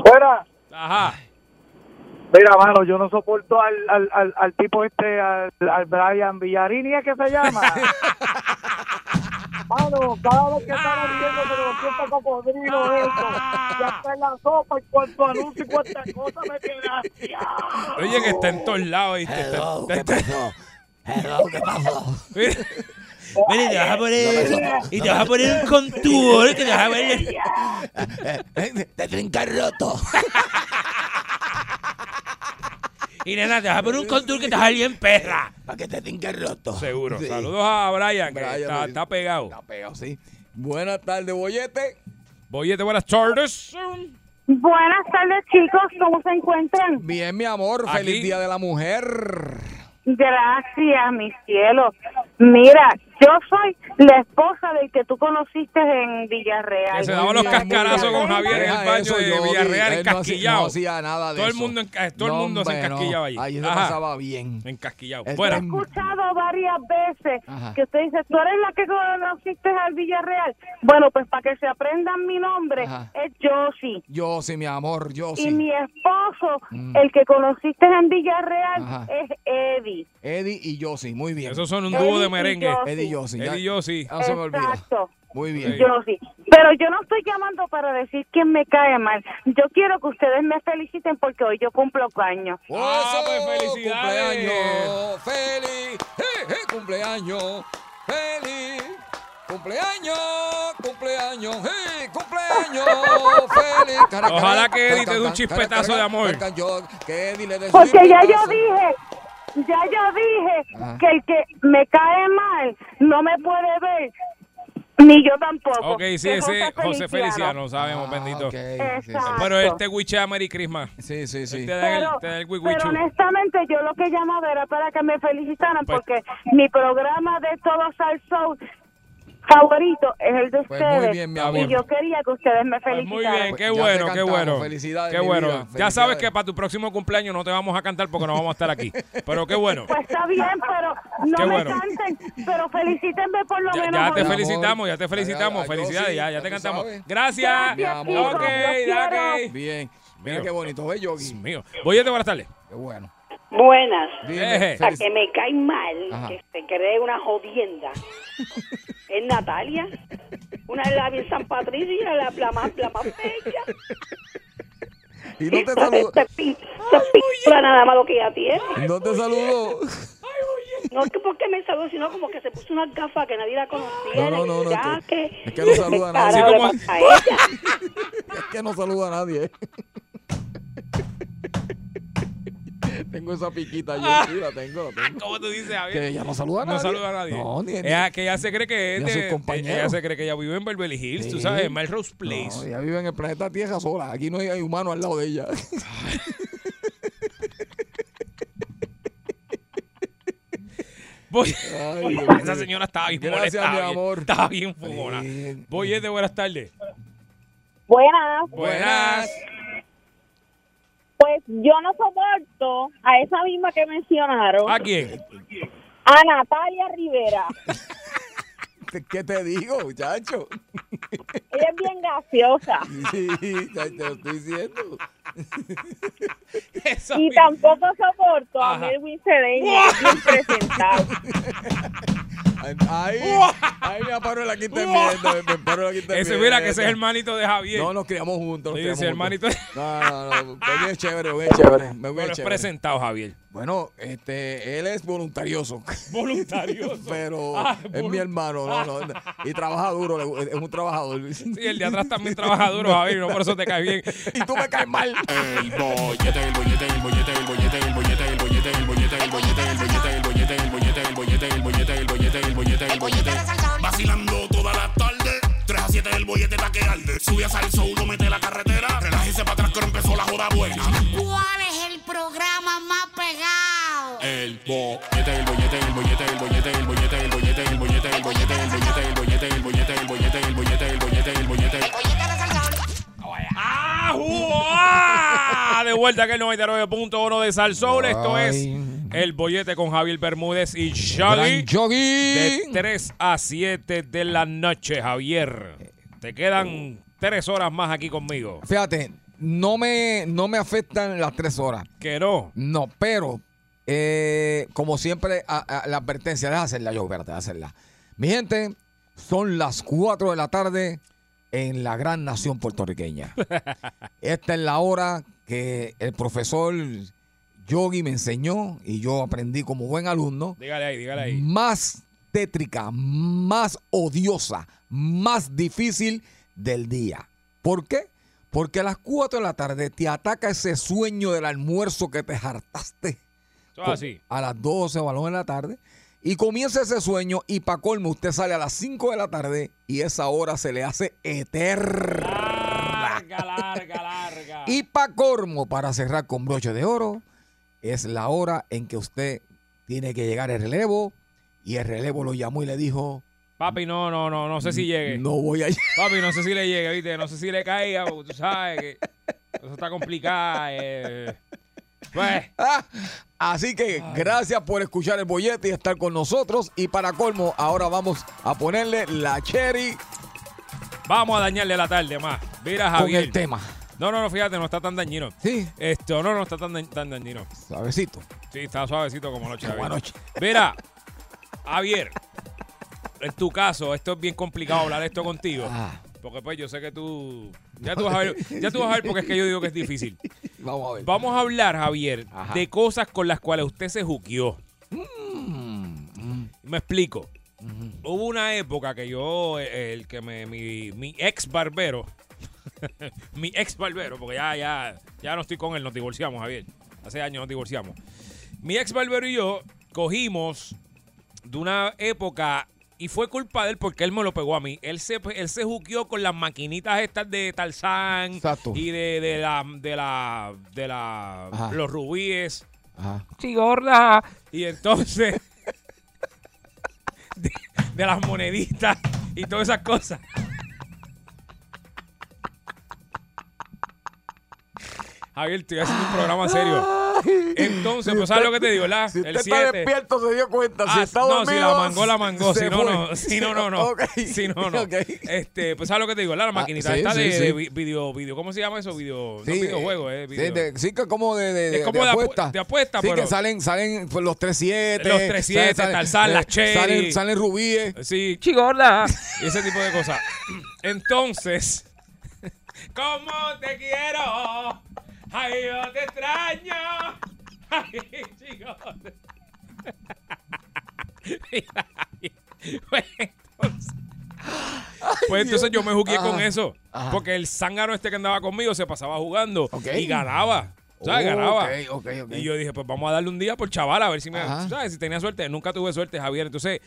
Fuera. Ajá. Mira, mano, yo no soporto al, al, al, al tipo este, al, al Brian Villarini, ¿es que se llama? mano, cada vez que está haciendo se lo siento cocodrilo eso. Ya está en la sopa, en cuanto anuncio y cuánta cosa me queda. Oye, que está en todos lados, ¿viste? Está- está- pasó? Hello, ¿qué pasó? Te vas a poner, y te vas a poner un contour que te vas a ver. Te trinca roto. Y nena, te vas a poner un contour que te vas a bien perra. Para que te trinque roto. Seguro. Sí. Saludos a Brian, que Brian, está, pegado. Está pegado, sí. Buenas tardes, Boyete. Boyete, buenas tardes. Buenas tardes, chicos. ¿Cómo se encuentran? Bien, mi amor. Aquí. Feliz Día de la Mujer. Gracias, mi cielo. Mira, yo soy la esposa del que tú conociste en Villarreal. Que se daba los cascarazos con. Javier en el baño de. Villarreal encasquillado. No hacía nada de Todo el mundo, todo el mundo se encasquillaba allí. Ahí se pasaba bien. Encasquillado. Bueno, He escuchado varias veces Ajá. que usted dice, tú eres la que conociste al Villarreal. Bueno, pues para que se aprendan mi nombre, Ajá. es Josie. Sí, mi amor, yo Y mi esposo, Mm. el que conociste en Villarreal, Ajá. es Eddie. Eddie y sí, muy bien. esos son un Eddie dúo de merengue. Eddie y yo sí. ya- Eddie y yo sí. No se me olvida. Exacto. Muy bien. Yo sí. Pero yo no estoy llamando para decir quién me cae mal. Yo quiero que ustedes me feliciten porque hoy yo cumplo años. Ah, pues, ¡Eso! felicidades. ¡Cumpleaños! ¡Feliz! ¡Eh, eh, ¡Cumpleaños! ¡Feliz! ¡Cumpleaños! ¡Cumpleaños! ¡Eh! ¡Cumpleaños! ¡Feliz! Ojalá que Eddie te dé un chispetazo de amor. cara, yo- Que Eddie le dé su Porque ya yo dije, ya yo dije Ajá. que el que me cae mal no me puede ver, ni yo tampoco. Ok, sí, ese José Feliciano, sabemos, Ah, bendito. sí, sí. Pero él te wichea Merry Christmas. Sí, sí, sí. Él te da el, Pero, te da el pero honestamente yo lo que llamaba era para que me felicitaran Pues- porque mi programa de todo Soul favorito es el de Pues muy ustedes bien, mi y amor. yo quería que ustedes me Pues felicitaran. muy bien, qué bueno, qué bueno. Felicidades, Qué bueno. vida. Ya sabes que para tu próximo cumpleaños no te vamos a cantar porque no vamos a estar aquí. Pero qué bueno. Pues está bien, pero no Qué me bueno. canten, pero felicítenme por lo Ya, menos. ya te felicitamos, ya te felicitamos. Ya, ya, yo Felicidades, sí, ya, ya ya te cantamos. sabes. Gracias. Mi amor. Ok, Los quiero. ok. Bien. Mira Mío. qué bonito, ¿ves, Yogi? Mío. Oye, buenas tardes. Qué bueno. Buenas. Feliz- que me cae mal, Ajá. que se cree una jodienda, es Natalia. Una de la bien San Patricio y la, la más, la más bella. Y no te pin- esta pintura nada más lo que ella tiene. No te saludo. No es que porque me saludó, sino como que se puso unas gafas que nadie la conocía. No, no, no, no, Ya es que, que- es que no saluda a nadie. Como- pasa a ella. Es que no saluda a nadie. tengo esa piquita yo, sí, la tengo, la tengo. ¿Cómo tú dices, Javier? Que ella no saluda a No nadie. saluda a nadie. No, ni, ni- Ella, que ella se cree que es de, compañeros. ella se cree que ella vive en Beverly Hills, tú Sí. sabes, en Melrose no, Place. ella vive en el planeta Tierra sola. Aquí no hay, hay humano al lado de ella. Voy- Ay, Esa señora estaba bien Gracias, molesta, mi bien- amor. Estaba bien fogona. Sí. Boyete, buenas tardes. Buenas. Buenas. Pues yo no soporto a esa misma que mencionaron, ¿A quién? a Natalia Rivera. ¿Qué te digo, muchacho? Ella es bien graciosa. Sí, ya te lo estoy diciendo. Y tampoco soporto a. Melvin Cedeño, bien presentado. Ahí, ahí me aparo la quinta enmienda. Me, me paro la quinta Ese, mira, que ese es hermanito de Javier. No, nos criamos juntos. Nos Sí, criamos ese juntos. hermanito. No, no, no. Muy bien chévere, muy bien chévere. Bien Pero es chévere. presentado, Javier. Bueno, este, él es voluntarioso. Voluntarioso. Pero Ah, es volu- mi hermano, no, no, y trabaja duro, es un trabajador. Sí, el de atrás también trabaja duro, Javier, no por eso te cae bien. Y tú me caes mal. El bollete, el bollete, el bollete, el bollete, el bollete, bollete, el bollete. Vacilando toda la tarde. 3 a 7 el bollete está que arde. Sube a salso, uno mete la carretera. Relájese para atrás que empezó la joda buena. ¿Cuál es el programa más pegado? El bollete, el bollete, el bollete, el bollete, el bollete, el bollete, el bollete, el bollete, el bollete, el bollete, el bollete, el bollete, el bollete, el bollete, el bollete. ¡Ah, ¡Jua! De vuelta aquí el 99.1 de Salsoul. Esto es. El Bollete con Javier Bermúdez y Shaggy. De 3 a 7 de la noche, Javier. Te quedan 3 horas más aquí conmigo. Fíjate, no me, no me afectan las tres horas. Que no. No, pero eh, como siempre, a- a- la advertencia, déjame hacerla yo, espérate, déjame hacerla. Mi gente, son las 4 de la tarde en la gran nación puertorriqueña. Esta es la hora que el profesor Yogi me enseñó y yo aprendí como buen alumno. Dígale ahí, dígale ahí. Más tétrica, más odiosa, más difícil del día. ¿Por qué? Porque a las 4 de la tarde te ataca ese sueño del almuerzo que te hartaste Eso es así. a las 12 o a las 1 de la tarde. Y comienza ese sueño y para colmo usted sale a las 5 de la tarde y esa hora se le hace eterna. Larga, larga, larga. Y para colmo, para cerrar con broche de oro, es la hora en que usted tiene que llegar el relevo y el relevo lo llamó y le dijo, Papi, no, no, no, no sé si llegue. no voy a Papi, no sé si le llegue, ¿viste? No sé si le caiga, porque tú sabes que eso está complicado. eh. Pues, Ah, Así que gracias por escuchar el bollete y estar con nosotros. Y para colmo, ahora vamos a ponerle la cherry vamos a dañarle la tarde más. Mira, con Javier. el tema. No, no, no, fíjate, no está tan dañino. Sí, Esto, no, no está tan, da- tan dañino. suavecito. Sí, está suavecito como noche. Como anoche. Mira, Javier, en tu caso, esto es bien complicado hablar esto contigo. Ah, Porque pues yo sé que tú. Ya tú vas a ver, ya tú vas a ver porque es que yo digo que es difícil. vamos a ver. Vamos a hablar, Javier, Ajá. de cosas con las cuales usted se juqueó. Mm, Me explico. Hubo una época que yo, el que me, mi, mi ex barbero, mi ex barbero, porque ya, ya, ya no estoy con él, nos divorciamos, Javier. Hace años nos divorciamos. Mi ex barbero y yo cogimos de una época y fue culpa de él porque él me lo pegó a mí. Él se, él se juqueó con las maquinitas estas de Tarzán Exacto. y de, de la, de la, de la, Ajá. los rubíes. Ajá. Sí, gorda. Y entonces, de, de las moneditas y todas esas cosas. Javier, estoy haciendo un programa serio. Entonces, pues sabes lo que te digo, ¿verdad? Si usted el está 7. despierto, se dio cuenta. Si Ah, está no, dormido, si la mangó, la mangó. Si no, no. Si no, no, no. Ok. Si no, no. Ok. Este, pues sabes lo que te digo, ¿verdad? La maquinita Ah, sí, está sí, de, sí. de vi- video, video, ¿cómo se llama eso? Video, Sí, no videojuego, eh. Sí, Video. de- sí, que como de, de, Es de- como de de apu- apuesta. de apuesta, Sí, pero- que salen, salen pues, los 3-7. Los 3-7, Tarzán, las Cherry. Salen, salen rubíes. Sí, chigorda. Y ese tipo de cosas. Entonces, ¿cómo te quiero? Ay, yo te extraño. Ay, chicos. Pues entonces, pues entonces yo me jugué Ajá. con eso. Ajá. Porque el zángano este que andaba conmigo se pasaba jugando y ganaba. ¿Sabes? Oh, ganaba. Y yo dije, pues vamos a darle un día por chaval a ver si me. Ajá. ¿Sabes? Si tenía suerte. Nunca tuve suerte, Javier. Entonces,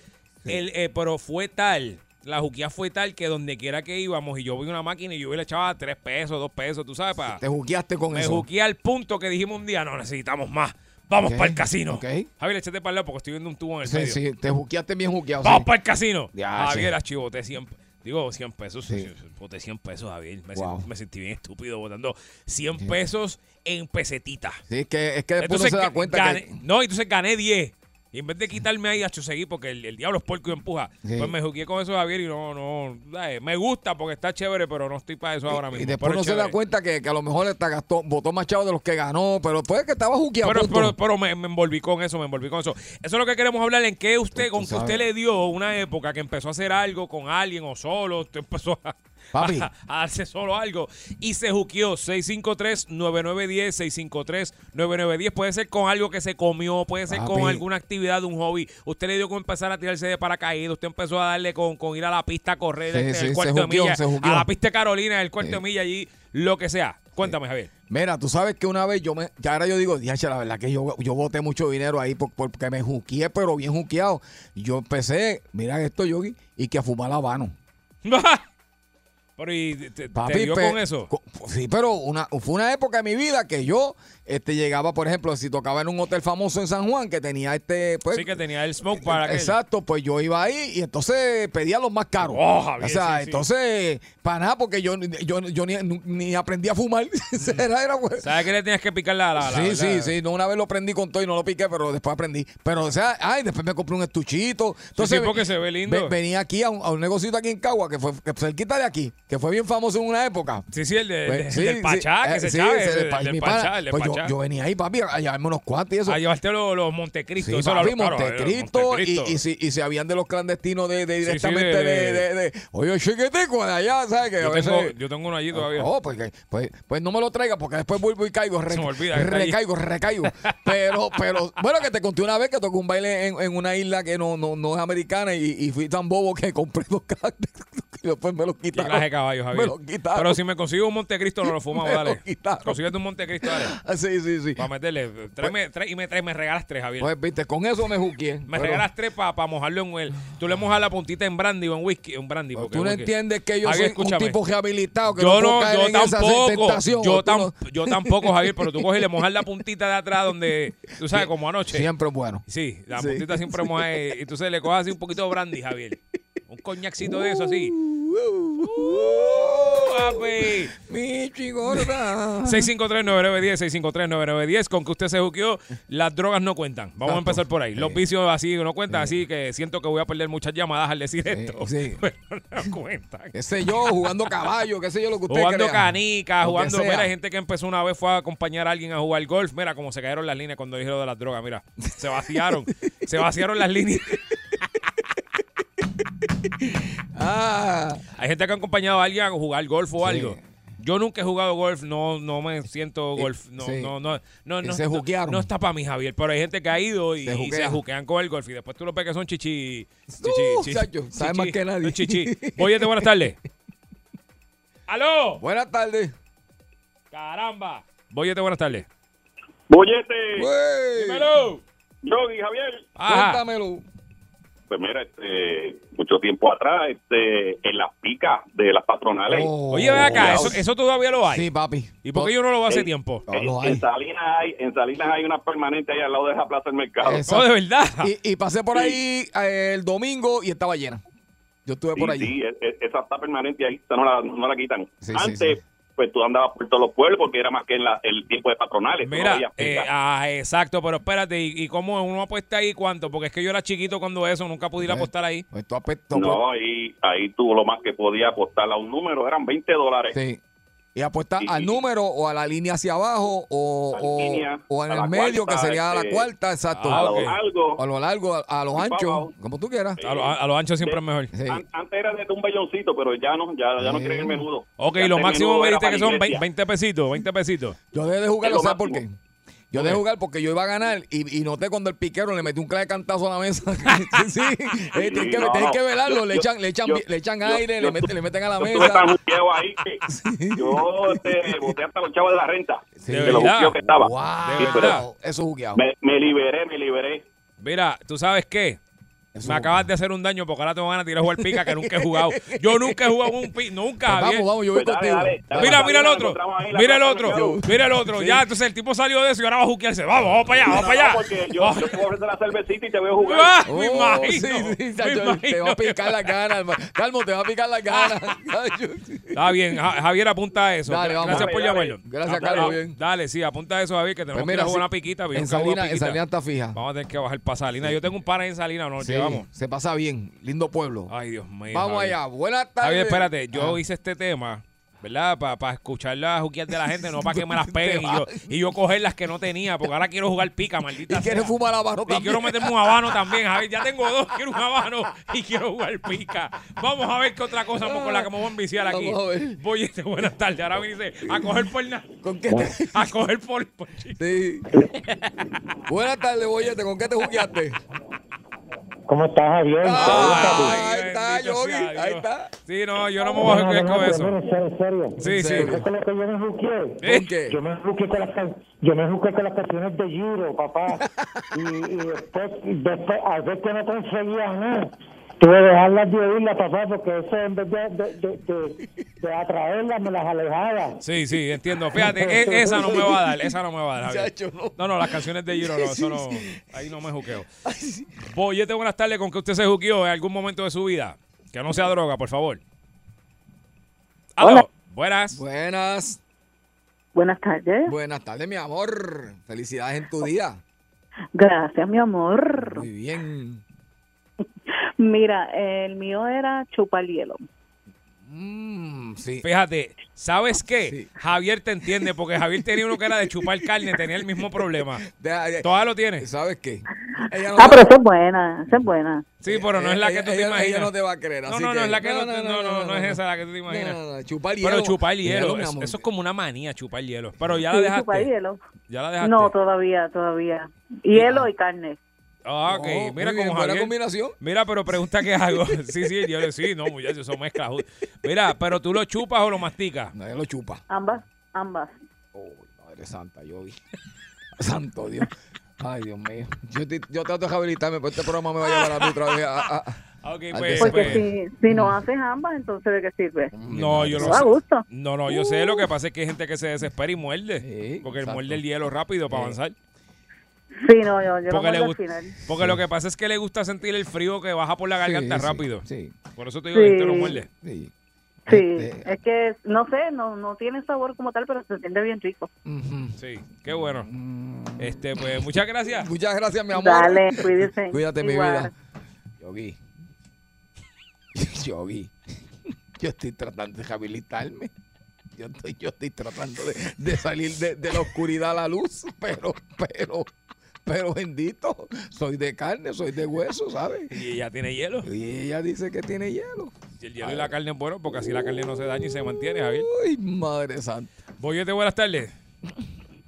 el, eh, pero fue tal. La juquía fue tal que donde quiera que íbamos y yo vi una máquina y yo le echaba tres pesos, dos pesos, tú sabes, para. Te juqueaste con Me eso. juqué al punto que dijimos un día, no necesitamos más. Vamos para el casino. ok. Javier, échate para el lado porque estoy viendo un tubo en el Sí, medio. sí, te juqueaste bien juqueado. Vamos sí. para el casino. Ya, Javier, sí. archivoté 100 Digo, 100 pesos. Sí. Boté 100 pesos, Javier. Me, Wow. me sentí bien estúpido votando 100 pesos en pesetita. Sí, es que, es que después uno se da cuenta gané- que... No, entonces gané 10. Y en vez de quitarme ahí a seguir porque el, el diablo es puerco y empuja, Sí. pues me jugué con eso, Javier, y no, no, me gusta porque está chévere, pero no estoy para eso ahora mismo. Y después es se da cuenta que, que a lo mejor está gastó, votó más chavo de los que ganó, pero puede que estaba juqueado. Pero, pero, pero me, me envolví con eso, me envolví con eso. Eso es lo que queremos hablar, en que usted, con que usted le dio una época que empezó a hacer algo con alguien o solo, usted empezó a, Papi. a, darse solo algo y se juqueó 653-9910, 653-9910. Puede ser con algo que se comió, puede ser con alguna actividad de un hobby. Usted le dio con empezar a tirarse de paracaídas, usted empezó a darle con, con ir a la pista a correr Sí, este, sí, el cuarto de milla, a la pista de Carolina, el cuarto Sí. de milla allí, lo que sea. Cuéntame, Javier. Mira, tú sabes que una vez yo me, ya ahora yo digo, diache, la verdad que yo, yo boté mucho dinero ahí por- porque me juqueé, pero bien juqueado. Yo empecé, mira esto, Yogi, y que a fumar habano. Pero ¿y te, te Papi, dio pe- con eso? co- Sí, pero una, fue una época de mi vida que yo este, llegaba, por ejemplo, si tocaba en un hotel famoso en San Juan que tenía este. Pues, Sí, que tenía el smoke para aquel. Exacto, pues yo iba ahí y entonces pedía los más caros. Oh, Javier, o sea, sí, sí. entonces, para nada, porque yo, yo, yo ni, ni aprendí a fumar. era, era, pues, ¿Sabes que le tenías que picar la... la, la- sí, la- sí, sí. No, una vez lo prendí con todo y no lo piqué, pero después aprendí. Pero, o sea, ay, después me compré un estuchito. Entonces, sí, porque se ve lindo. ve- venía aquí a un, a un negocito aquí en Cagua, que fue que cerquita de aquí, que fue bien famoso en una época. Sí, sí, el, de, Pues, de- sí, del Pachá, que se sabe. el, del mi Pachá, el del Pues yo, venía ahí, papi, a llevarme unos cuantos y eso. A llevarte los, los Montecristo. Sí, eso papi, lo- claro, Montecristo, los y, y, si, y si habían de los clandestinos de, de Sí, sí, directamente de- oye, chiquitico de allá, ¿sabes? Que a Yo tengo, yo tengo uno allí todavía. Oh, pues, que- pues, pues no me lo traiga porque después vuelvo y caigo, re- Se me olvida recaigo, recaigo. Pero, pero, bueno, que te conté una vez que tocó un baile en, en una isla que no, no, no es americana y, y fui tan bobo que compré dos cajas y después me los Qué quitaron. clase de caballo, Me Javier. los quitaron. Pero si me consigo un Montecristo, no lo fumamos, dale. Consíguete un Montecristo, dale. Sí, sí, sí. Para meterle. Tráeme, trae- y me, trae- me regalas tres, Javier. Pues, viste, con eso me juqué. me Pero regalas tres para mojarlo en el. Tú le mojas la puntita en brandy o en whisky. En brandy. porque Tú no whisky. entiendes que yo Javier, soy un escúchame. tipo rehabilitado que yo no, no, yo tampoco. Yo, Tú tam- no- yo tampoco, Javier, pero tú coges y le mojas la puntita de atrás donde, tú sabes, como anoche. Siempre es bueno. Sí, la Sí. puntita siempre moja y entonces le coges así un poquito de brandy, Javier. Un coñacito de eso así. Uh, papi. Mi chigorda. 653-9910, 653-9910. Con que usted se juqueó, las drogas no cuentan. Vamos a empezar por ahí. Los vicios así no cuentan, así que siento que voy a perder muchas llamadas al decir esto. sí. Pero no cuentan. Qué sé yo, jugando caballo, qué sé yo lo que usted Jugando crea. canica, Lo jugando. Mira, gente que empezó una vez fue a acompañar a alguien a jugar golf. Mira cómo se cayeron las líneas cuando dijeron de las drogas. Mira, se vaciaron. se vaciaron las líneas. Ah, Hay gente que ha acompañado a alguien a jugar golf o Sí. algo. Yo nunca he jugado golf, no, no me siento golf, no, sí. no, no, no, no, se no- juquearon. no está para mí, Javier, pero hay gente que ha ido y Se y se, juquean con el golf y después tú lo ves que son chichi, chichi, chichi- chacho, sabe más que nadie. no, chichi. Oye, buenas tardes. ¡Aló! buenas tardes. ¡Caramba! Boyete, buenas tardes. Bollete, Güey, ¡Dímelo! Yogi, Javier. Ajá. Cuéntamelo. Pues mira, este, mucho tiempo atrás, este, en las picas de las patronales. Oh, Oye, ven acá, eso, eso todavía lo hay. Sí, papi. ¿Y por qué yo no lo veo hace Eh, tiempo? En, lo en hay. Salinas hay, en Salinas hay una permanente ahí al lado de esa plaza del mercado. Eso. Oh, de verdad. Y, y pasé por ahí eh, el domingo y estaba llena. Yo estuve Sí, por allí. sí, e- e- esa está permanente ahí, esa no la, no la quitan. Sí, sí, Antes, sí. Pues tú andabas por todos los pueblos porque era más que en la- el tiempo de patronales. no Mira, eh, ah, exacto, pero espérate, ¿y, y cómo uno apuesta ahí cuánto? Porque es que yo era chiquito cuando eso, nunca pude ir a apostar ahí. Pues tú no, ahí, ahí tú lo más que podía apostar a un número eran 20 dólares. Sí. Y apuestas Sí, al sí. número o a la línea hacia abajo o, o, línea, o en a el medio cuarta, que sería la este, cuarta, exacto. a lo largo. A lo largo, a, a lo para ancho, como tú quieras. A, lo, a lo ancho siempre es mejor. An- antes era de un belloncito, pero ya no, ya, ya no quieren el menudo. Ok, Ya lo el máximo me dijiste que son iglesia. 20 pesitos, 20 pesitos. Yo dejé de jugar, Es lo ¿sabes por qué? Yo dejé de jugar porque yo iba a ganar y, y noté cuando el piquero le metió un clave cantazo a la mesa. sí, sí. Eh, tienes que, no, tienes no. que velarlo, Yo- le yo- echan, le echan, yo- le echan aire, yo le, meten, le meten a la tan mesa. juqueado ahí que yo este, boté hasta los chavos de la renta. De de lo verdad. juqueado que estaba. Wow, Sí, eso es jugueado. me, me liberé, me liberé. Mira, ¿tú sabes qué? Me acabas de hacer un daño porque ahora tengo ganas de ir a jugar pica que nunca he jugado. Yo nunca he jugado un pica, nunca, Pues Javier. vamos, vamos, yo voy Pues contigo. dale, dale. Mira, mira el otro. Mira el otro. Mira el otro. Sí. Ya, entonces el tipo salió de eso y ahora va a juquearse. Vamos, vamos para allá, vamos para allá. No, porque yo, yo puedo ofrecer la cervecita y te veo jugar. Ah, Oh, me imagino. sí, sí, me Sacho, te va a picar la cara, hermano. Calmo, te va a picar la cara. Sacho. Está bien, Ja- Javier, apunta a eso. Dale, vamos. Gracias Dale, por dale. llamarlo. Gracias, Ah, Carlos, ah, bien. Dale, sí, apunta a eso, Javier, que tenemos Pues que a jugar una piquita. bien, en nunca he jugado Salina, en piquita. Salina está fija. Vamos a tener que bajar para Salina. Yo tengo un pana en Salina, nos Sí, llevamos. se pasa bien, lindo pueblo. Ay, Dios mío. Vamos allá, buenas tardes. Javier, espérate, yo Ah. hice este tema, ¿verdad? Para escuchar las juqueas de la gente, no para que me las peguen y yo, y yo coger las que no tenía, porque ahora quiero jugar pica, maldita Y quieres sea. fumar habano Y también. quiero meterme un habano también, Javier. Ya tengo dos, quiero un habano y quiero jugar pica. Vamos a ver qué otra cosa con la que me voy a enviciar aquí. Vamos a ver. Voy, este, buenas tardes. Ahora me dice, a coger por nada. ¿Con qué te... A coger por... por Sí. buenas tardes, boyete, ¿con qué te jugueaste? ¿Cómo estás, Javier? Ah, ahí está, Yogi, ahí está. Sí, no, yo no me voy a jugar con eso. En serio, en serio. Sí, ¿En sí. serio? ¿Sabes lo que yo me qué? Yo me con las, yo me con las canciones de Giro, papá. y, y después, después, a ver que no conseguía nada, tuve que dejarlas de oírlas, papá, porque eso en vez de, de, de, de- de atraerlas, me las alejaba. Sí, sí, entiendo. Fíjate, e- esa no me va a dar, esa no me va a dar. Chacho, no. No, no, las canciones de Giro, no, eso no, ahí no me juqueo. Boyete, buenas tardes, ¿con que usted se juqueó en algún momento de su vida? Que no sea droga, por favor. Aló, Hola. buenas. Buenas. Buenas tardes. Buenas tardes, mi amor. Felicidades en tu día. Gracias, mi amor. Muy bien. Mira, el mío era chupar hielo. Mm, sí. Fíjate, ¿sabes qué? Sí. Javier te entiende, porque Javier tenía uno que era de chupar carne, tenía el mismo problema. Todavía lo tiene. ¿Sabes qué? Ella no Ah, pero esa es buena, esa es buena. Sí, pero no es la que ella- tú te ella- imaginas. Ella no te va a creer. No, así no, no, que- es la que no, te- no, no, no es esa la que tú te imaginas. No, no, no, chupar hielo. Pero chupar hielo, amor. eso es como una manía, chupar hielo. Pero ya la Sí, dejaste. chupar hielo. Ya la dejaste. No, todavía, todavía. Hielo y carne. Ah, ok. Mira como Javier. combinación. Mira, pero pregunta qué hago. sí, sí, yo le sí, no, muchachos, eso mezcla. ju- Mira, pero tú lo chupas o lo masticas. No, ella lo chupa. Ambas, ambas. Oh, madre santa, yo vi. Santo Dios. Ay, Dios mío. Yo, te- yo trato de rehabilitarme, pero este programa me va a llevar a mí otra vez. a- a- Ok, Al pues, Porque pues, si, si no haces ambas, entonces ¿de qué sirve? No, yo no sé. gusto. No, no, yo sé. Lo que pasa es que hay gente que se desespera y muerde. Sí, porque exacto. muerde el hielo rápido para avanzar. Sí, no, yo, Porque, le final. porque lo que pasa es que le gusta sentir el frío que baja por la garganta Sí, sí, rápido. Sí, Por eso te digo que te lo muerde. sí. Sí, Este, es que, no sé, no, no tiene sabor como tal, pero se siente bien rico. Sí, qué bueno. Mm. Este, pues, muchas gracias. Muchas gracias, mi amor. Dale, cuídese. Cuídate, mi vida. Yogi. Yogi. Yo estoy tratando de rehabilitarme. Yo estoy, yo estoy tratando de, de salir de, de la oscuridad a la luz, pero, pero, pero bendito, soy de carne, soy de hueso, ¿sabes? Y ella tiene hielo. Y ella dice que tiene hielo. Y el hielo y la carne es bueno porque así la carne no se daña y se mantiene, Javier. Uy, madre santa. Boyete, buenas tardes.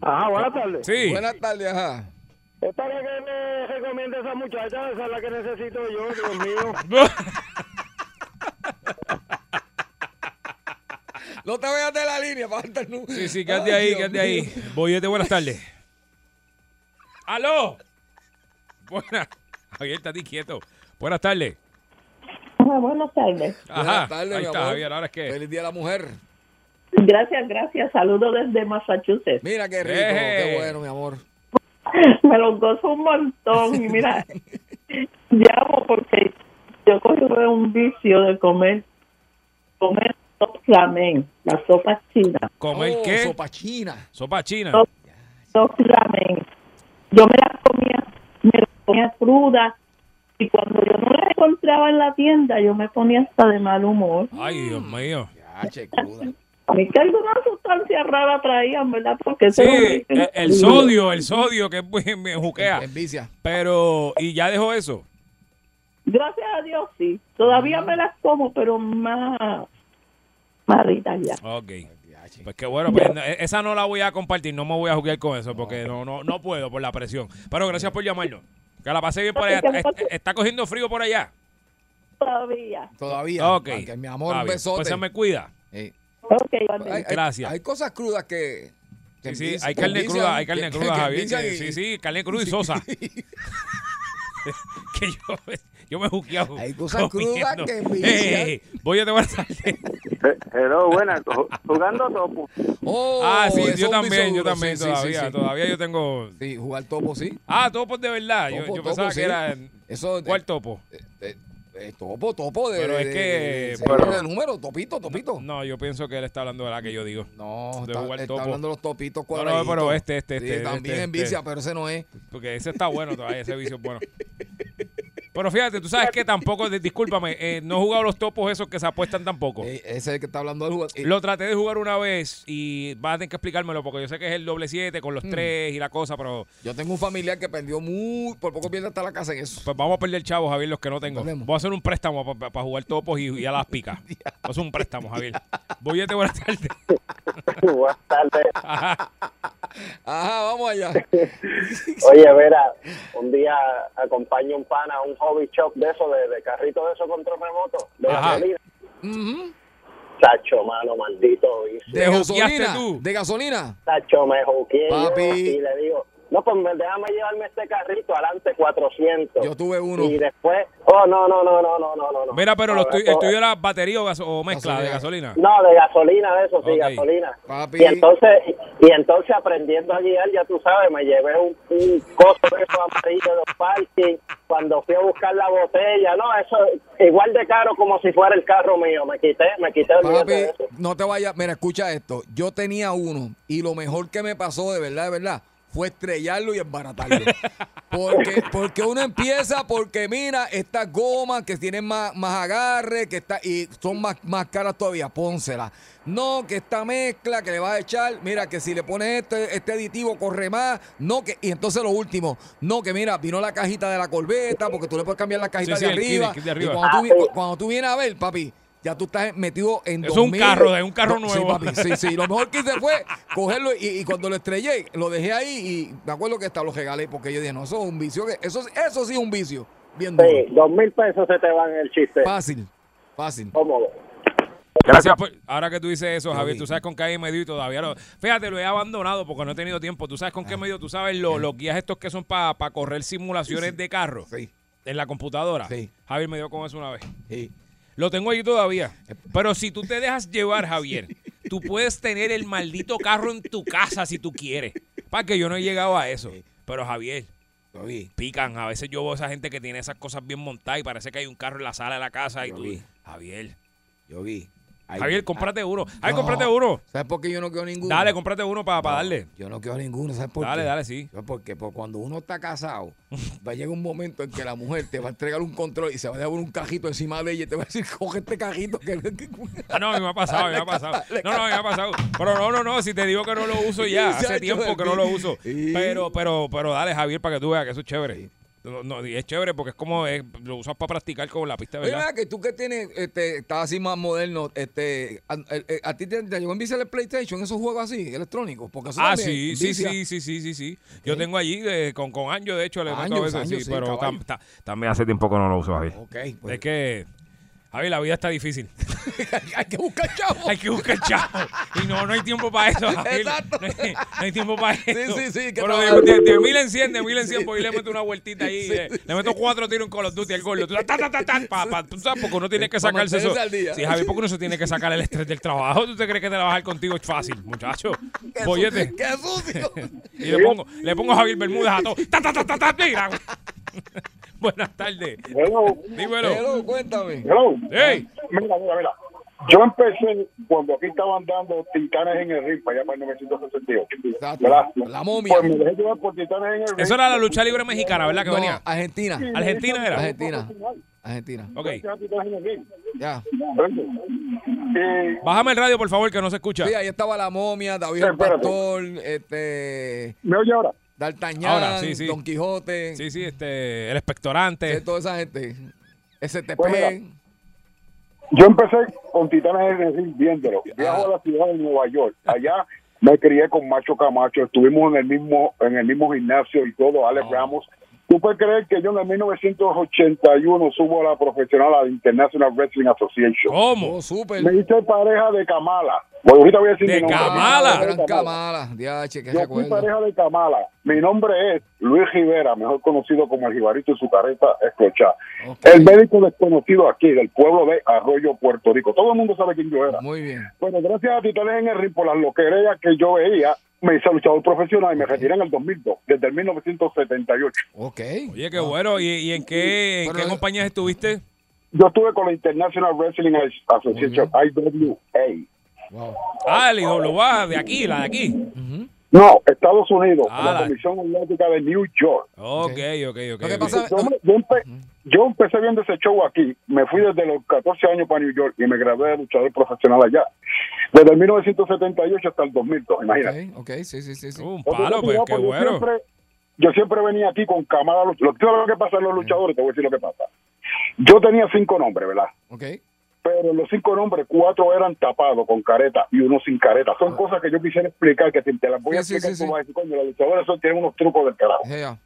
Ajá, buenas tardes. Sí. Buenas tardes, ajá. Es la que me recomienda esa muchacha, esa es la que necesito yo, Dios mío. No te vayas de la línea para darte el nu- Sí, sí, quédate ahí, quédate ahí. Boyete, buenas tardes. ¡Aló! Buenas. Javier, estate quieto. Buenas tardes. buenas tardes. Ajá. Buenas tardes, ahí mi está, amor. Javier. Ahora es que. Feliz Día de la Mujer. Gracias, gracias. Saludos desde Massachusetts. Mira qué rico, qué bueno, mi amor. Me los gozo un montón. Y mira, llamo porque yo cogí un vicio de comer, comer top ramen, la sopa china. ¿Comer Oh, qué? Sopa china. Sopa china. Ramen. Yo me la comía, me la comía cruda y cuando yo no la encontraba en la tienda, yo me ponía hasta de mal humor. Ay, Dios mío. Ya, che, cruda. A mí que alguna sustancia rara traían, ¿verdad? Porque Sí, que- el, el sodio, el sodio que me juquea. Envicia. Pero, ¿y ya dejó eso? Gracias a Dios, sí. Todavía me las como, pero más maritas ya. Ok. Pues qué bueno, pues, no, esa no la voy a compartir, no me voy a jugar con eso porque no, no, no puedo por la presión. Pero gracias por llamarnos. Que la pasé bien por allá. ¿Está, cogiendo frío por allá? Todavía. Todavía. Ok. Ok, mi amor, un besote. Pues se me cuida. Sí. Ok, Hay, hay- Gracias. Hay cosas crudas que. Sí, sí, hay carne cruda, hay carne cruda, Javier. sí, sí, carne cruda y sosa. que yo, yo me he juqueado. Hay cosas crudas que envician. Ey, voy a te. Hello, buenas. Jugando topo. Oh, ah, sí, yo también, yo también, sí, sí, sí, todavía, sí. todavía yo tengo... Sí, jugar topo, sí. Ah, topos de verdad, yo, Topo, yo topo, pensaba sí. que era... Eso, ¿Cuál topo? eh, eh, topo, topo. De, Pero es que- de- de- pero- de número, topito, topito. No, yo pienso que él está hablando de la que yo digo. No, de está, jugar está topo. hablando de los topitos No, cuadraditos. no, pero este, este, Sí, este. también este, en vicia, este. pero ese no es. Porque ese está bueno todavía, ese vicio es bueno. Pero fíjate, tú sabes que tampoco, di- discúlpame, eh, no he jugado los topos esos que se apuestan tampoco. Eh, ese es el que está hablando del jugador. Eh, Lo traté de jugar una vez y vas a tener que explicármelo porque yo sé que es el doble siete con los tres y la cosa, pero Yo tengo un familiar que perdió muy. Por poco pierde hasta la casa en eso. pues vamos a perder chavos, Javier, los que no tengo. Perdemos. Voy a hacer un préstamo para jugar topos y, y a las picas. Voy a hacer un préstamo, Javier. Voy a te buenas tardes. Buenas tardes. Ajá. Ajá, vamos allá. Oye, Vera, un día acompaño un pana a un hobby shop de eso, de, de carrito de eso control remoto, de Ajá. gasolina. Ujú. Tacho, mano, maldito vicio. De ¿Te juqueaste gasolina. tú? De gasolina. Tacho, me juqué Papi. y le digo, no, pues me- déjame llevarme este carrito adelante 400. Yo tuve uno. Y después, oh, no, no, no, no, no, no, no. no. Mira, pero No, tu- el tuyo era batería o, gaso- o mezcla de Gasolina. gasolina. No, de gasolina, de eso, sí, gasolina. Papi. Y entonces, y entonces aprendiendo a guiar, ya tú sabes, me llevé un, un coso de esos amarillos de los parking cuando fui a buscar la botella. No, eso igual de caro como si fuera el carro mío. Me quité, me quité el Papi, de eso. no te vayas. Mira, escucha esto. Yo tenía uno y lo mejor que me pasó, de verdad, de verdad, fue estrellarlo y embaratarlo. Porque, porque uno empieza, porque mira, estas gomas que tienen más, más agarre, que está, y son más, más caras todavía, pónselas. No, que esta mezcla que le vas a echar, mira, que si le pones este, este aditivo corre más, no, que, y entonces lo último, no, que mira, vino la cajita de la corbeta, porque tú le puedes cambiar la cajita Sí, sí, de el kit, arriba. el kit de Y cuando, tú, Ah, cuando tú vienes a ver, papi, ya tú estás metido en Es un 2000. carro, de un carro No, nuevo. Sí, papi, sí, sí. Lo mejor que hice fue cogerlo y, y cuando lo estrellé, lo dejé ahí y me acuerdo que hasta lo regalé porque yo dije, no, eso es un vicio. que Eso, eso sí es un vicio. Bien duro. Sí, dos mil pesos se te van en el chiste. Fácil, fácil. Cómodo. Gracias por, ahora que tú dices eso, Javier, vi. tú sabes con qué medio y todavía lo, fíjate, lo he abandonado porque no he tenido tiempo. Tú sabes con Ah. qué medio, tú sabes lo- los guías estos que son para correr simulaciones de carro Sí, en la computadora. Sí. Javier me dio con eso una vez. sí. Lo tengo allí todavía. Pero si tú te dejas llevar, Javier, tú puedes tener el maldito carro en tu casa si tú quieres. Para que yo no he llegado a eso. Pero Javier, pican. A veces yo veo a esa gente que tiene esas cosas bien montadas y parece que hay un carro en la sala de la casa y tú, vi. Javier, Yo vi. Ay, Javier, cómprate uno. Ay, no. cómprate uno. ¿Sabes por qué yo no quiero ninguno? Dale, cómprate uno para No, darle. Yo no quiero ninguno, ¿sabes por qué? Dale, dale, sí. ¿Sabes por qué? Porque cuando uno está casado, va a llegar un momento en que la mujer te va a entregar un control y se va a dejar un cajito encima de ella y te va a decir, coge este cajito que... Ah, no, a mí me ha pasado, a mí me ha pasado. No, no, a mí me ha pasado. Pero no, no, no, si te digo que no lo uso ya, hace tiempo que no lo uso. Pero, pero, pero dale, Javier, para que tú veas que eso es chévere. No, no, y es chévere porque es como, es- lo usas para practicar con la pista, ¿verdad? mira, que tú que tienes, este, estás así más moderno, este, a, a- a ti te, te llegó en el PlayStation, esos juegos así, electrónicos, porque eso Ah, sí, sí, sí, sí, sí, sí, sí. Yo tengo allí de- con, con Anjo, de hecho, le meto a veces, años, sí, sí, pero tam- ta- también hace tiempo que no lo uso, Javier. Ok, pues Es que, Javier, la vida está difícil. hay que buscar chavos. Hay que buscar chavo. Y no, no hay tiempo para eso, Javier. Exacto. No hay, no hay tiempo para eso. sí, sí, que Pero de, trabajar. de- de mil en cien, de mil en cien, Sí. pues le meto una vueltita ahí. Sí, eh, le meto cuatro tiros en Call of Duty al gordo. Tú, ta, ta, ta, ta, pa, pa, tú sabes, porque uno tiene que sacarse eso. Sí, Javier, porque uno se tiene que sacar el estrés del trabajo. ¿Tú te crees que dejar contigo es fácil, muchacho? Qué Bollete. sucio, ¡Qué sucio! Y le pongo, le pongo a Javier Bermúdez a todo. Ta, ta, ta, ta, ta, mira. Buenas tardes. Hello. Dímelo. Hello, cuéntame. Hello. ¡Ey! Mira, mira, mira. Yo empecé cuando aquí estaban dando Titanes en el ring, para allá para el 1968. ¿verdad? La momia. Pues me dejé llevar por Titanes en el ring. Eso era la lucha libre mexicana, ¿verdad? Que No, venía. Argentina. Argentina era. Argentina. Argentina. Ok. Ya. Bájame el radio, por favor, que no se escucha. Sí, ahí estaba la momia, David el. Pastor, este. ¿Me oye ahora? D'Artagnan, Ahora, sí, sí. Don Quijote. Sí, sí, este, el expectorante. Sí, toda esa gente. STP. Pues mira, Yo empecé con Titanes el ring viéndolo. Viajo a la ciudad de Nueva York. Allá me crié con Macho Camacho. Estuvimos en el mismo en el mismo gimnasio y todo. Alex Ramos. ¿Tú puedes creer que yo en el 1981 subo a la profesional a la International Wrestling Association? ¿Cómo? Me hice pareja de Kamala. Bueno, ahorita voy a decir De mi nombre. Kamala. Kamala. Diache, qué Yo fui recuerdo. pareja de Kamala. Mi nombre es Luis Rivera, mejor conocido como el Jibarito y su careta escrochada. El médico desconocido aquí, del pueblo de Arroyo, Puerto Rico. Todo el mundo sabe quién yo era. Muy bien. Bueno, gracias a Titanes en el ring por las loquerías que yo veía, me hice luchador profesional y me retiré en el 2002, desde el 1978. Ok. Oye, qué bueno. ¿Y, y en qué, en qué compañías estuviste? Yo estuve con la International Wrestling Association, IWA. Ah, el IWA, de aquí, la de aquí. No, Estados Unidos, Ah, la la- Comisión Atlética de New York. Ok, ok, ok. Yo, me- yo empe- yo empecé viendo ese show aquí, me fui desde los 14 años para New York y me gradué de luchador profesional allá. Desde el 1978 hasta el 2002, imagínate. Ok, sí, sí, sí. sí. Un Otra palo, pues, qué yo bueno. siempre- Yo siempre venía aquí con cámara. Lo, ¿tú lo que pasa en los luchadores? Te voy a decir lo que pasa. Yo tenía cinco nombres, ¿verdad? Ok. Pero los cinco nombres, cuatro eran tapados con careta y uno sin careta. Son cosas que yo quisiera explicar, que si te las voy a Ah. Sí, sí, explicar, sí, tú sí. vas a decir, coño, los luchadores esos tienen unos trucos del carajo. Ya.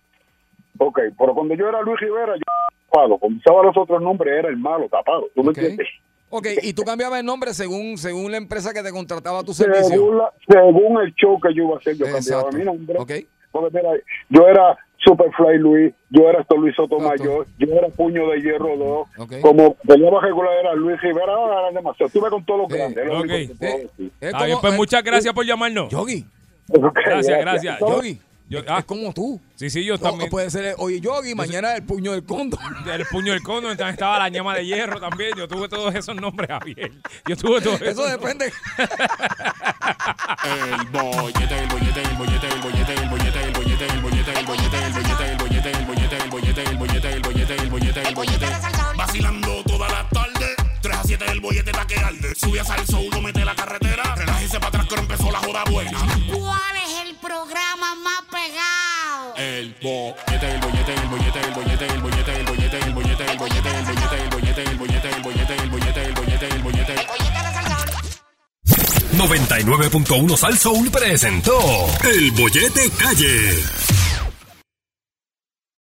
Ok, pero cuando yo era Luis Rivera, yo era tapado. Cuando usaba los otros nombres, era el malo tapado. ¿Tú me entiendes? Ok, y tú cambiabas el nombre según, según la empresa que te contrataba tu servicio. Según, la- según el show que yo iba a hacer, yo cambiaba mi nombre. Ok. Porque mira, yo era Superfly Luis, yo era Héctor Luis Sotomayor, yo era Puño de Hierro 2. Ok. Como peleaba regular era Luis Rivera, ahora eran demasiado. Estuve con todos los grandes. es lo Ok. único que puedo decir. Está bien, pues muchas gracias por llamarnos. Yogi. Gracias, gracias. Yo- Yogi. Yo- ah. es como tú. Sí, sí, yo No, también. puede ser hoy Yogi, mañana el puño del cóndor. El puño del cono, entonces estaba la ñama de hierro también. Yo tuve todos esos nombres, Javier. Yo tuve todos Eso esos depende. El bollete, el bollete, el bollete, el bollete, el bollete, el bollete, el bollete, el bollete, el bollete, el bollete, el bollete, el bollete, el bollete, el bollete, el bollete, el bollete. Vacilando toda la tarde. 3 a 7 el bollete está que arde. Sube a salso, uno mete la carretera. Relájese para atrás que empezó la joda buena. ¿Cuál pegado? El bollete, el bollete, el bollete, el bollete, el bollete, el bollete, el bollete, el bollete, el bollete, el bollete, el bollete, el bollete, el bollete, el bollete, el bollete. 99.1 Sal Soul presentó El Bollete Calle.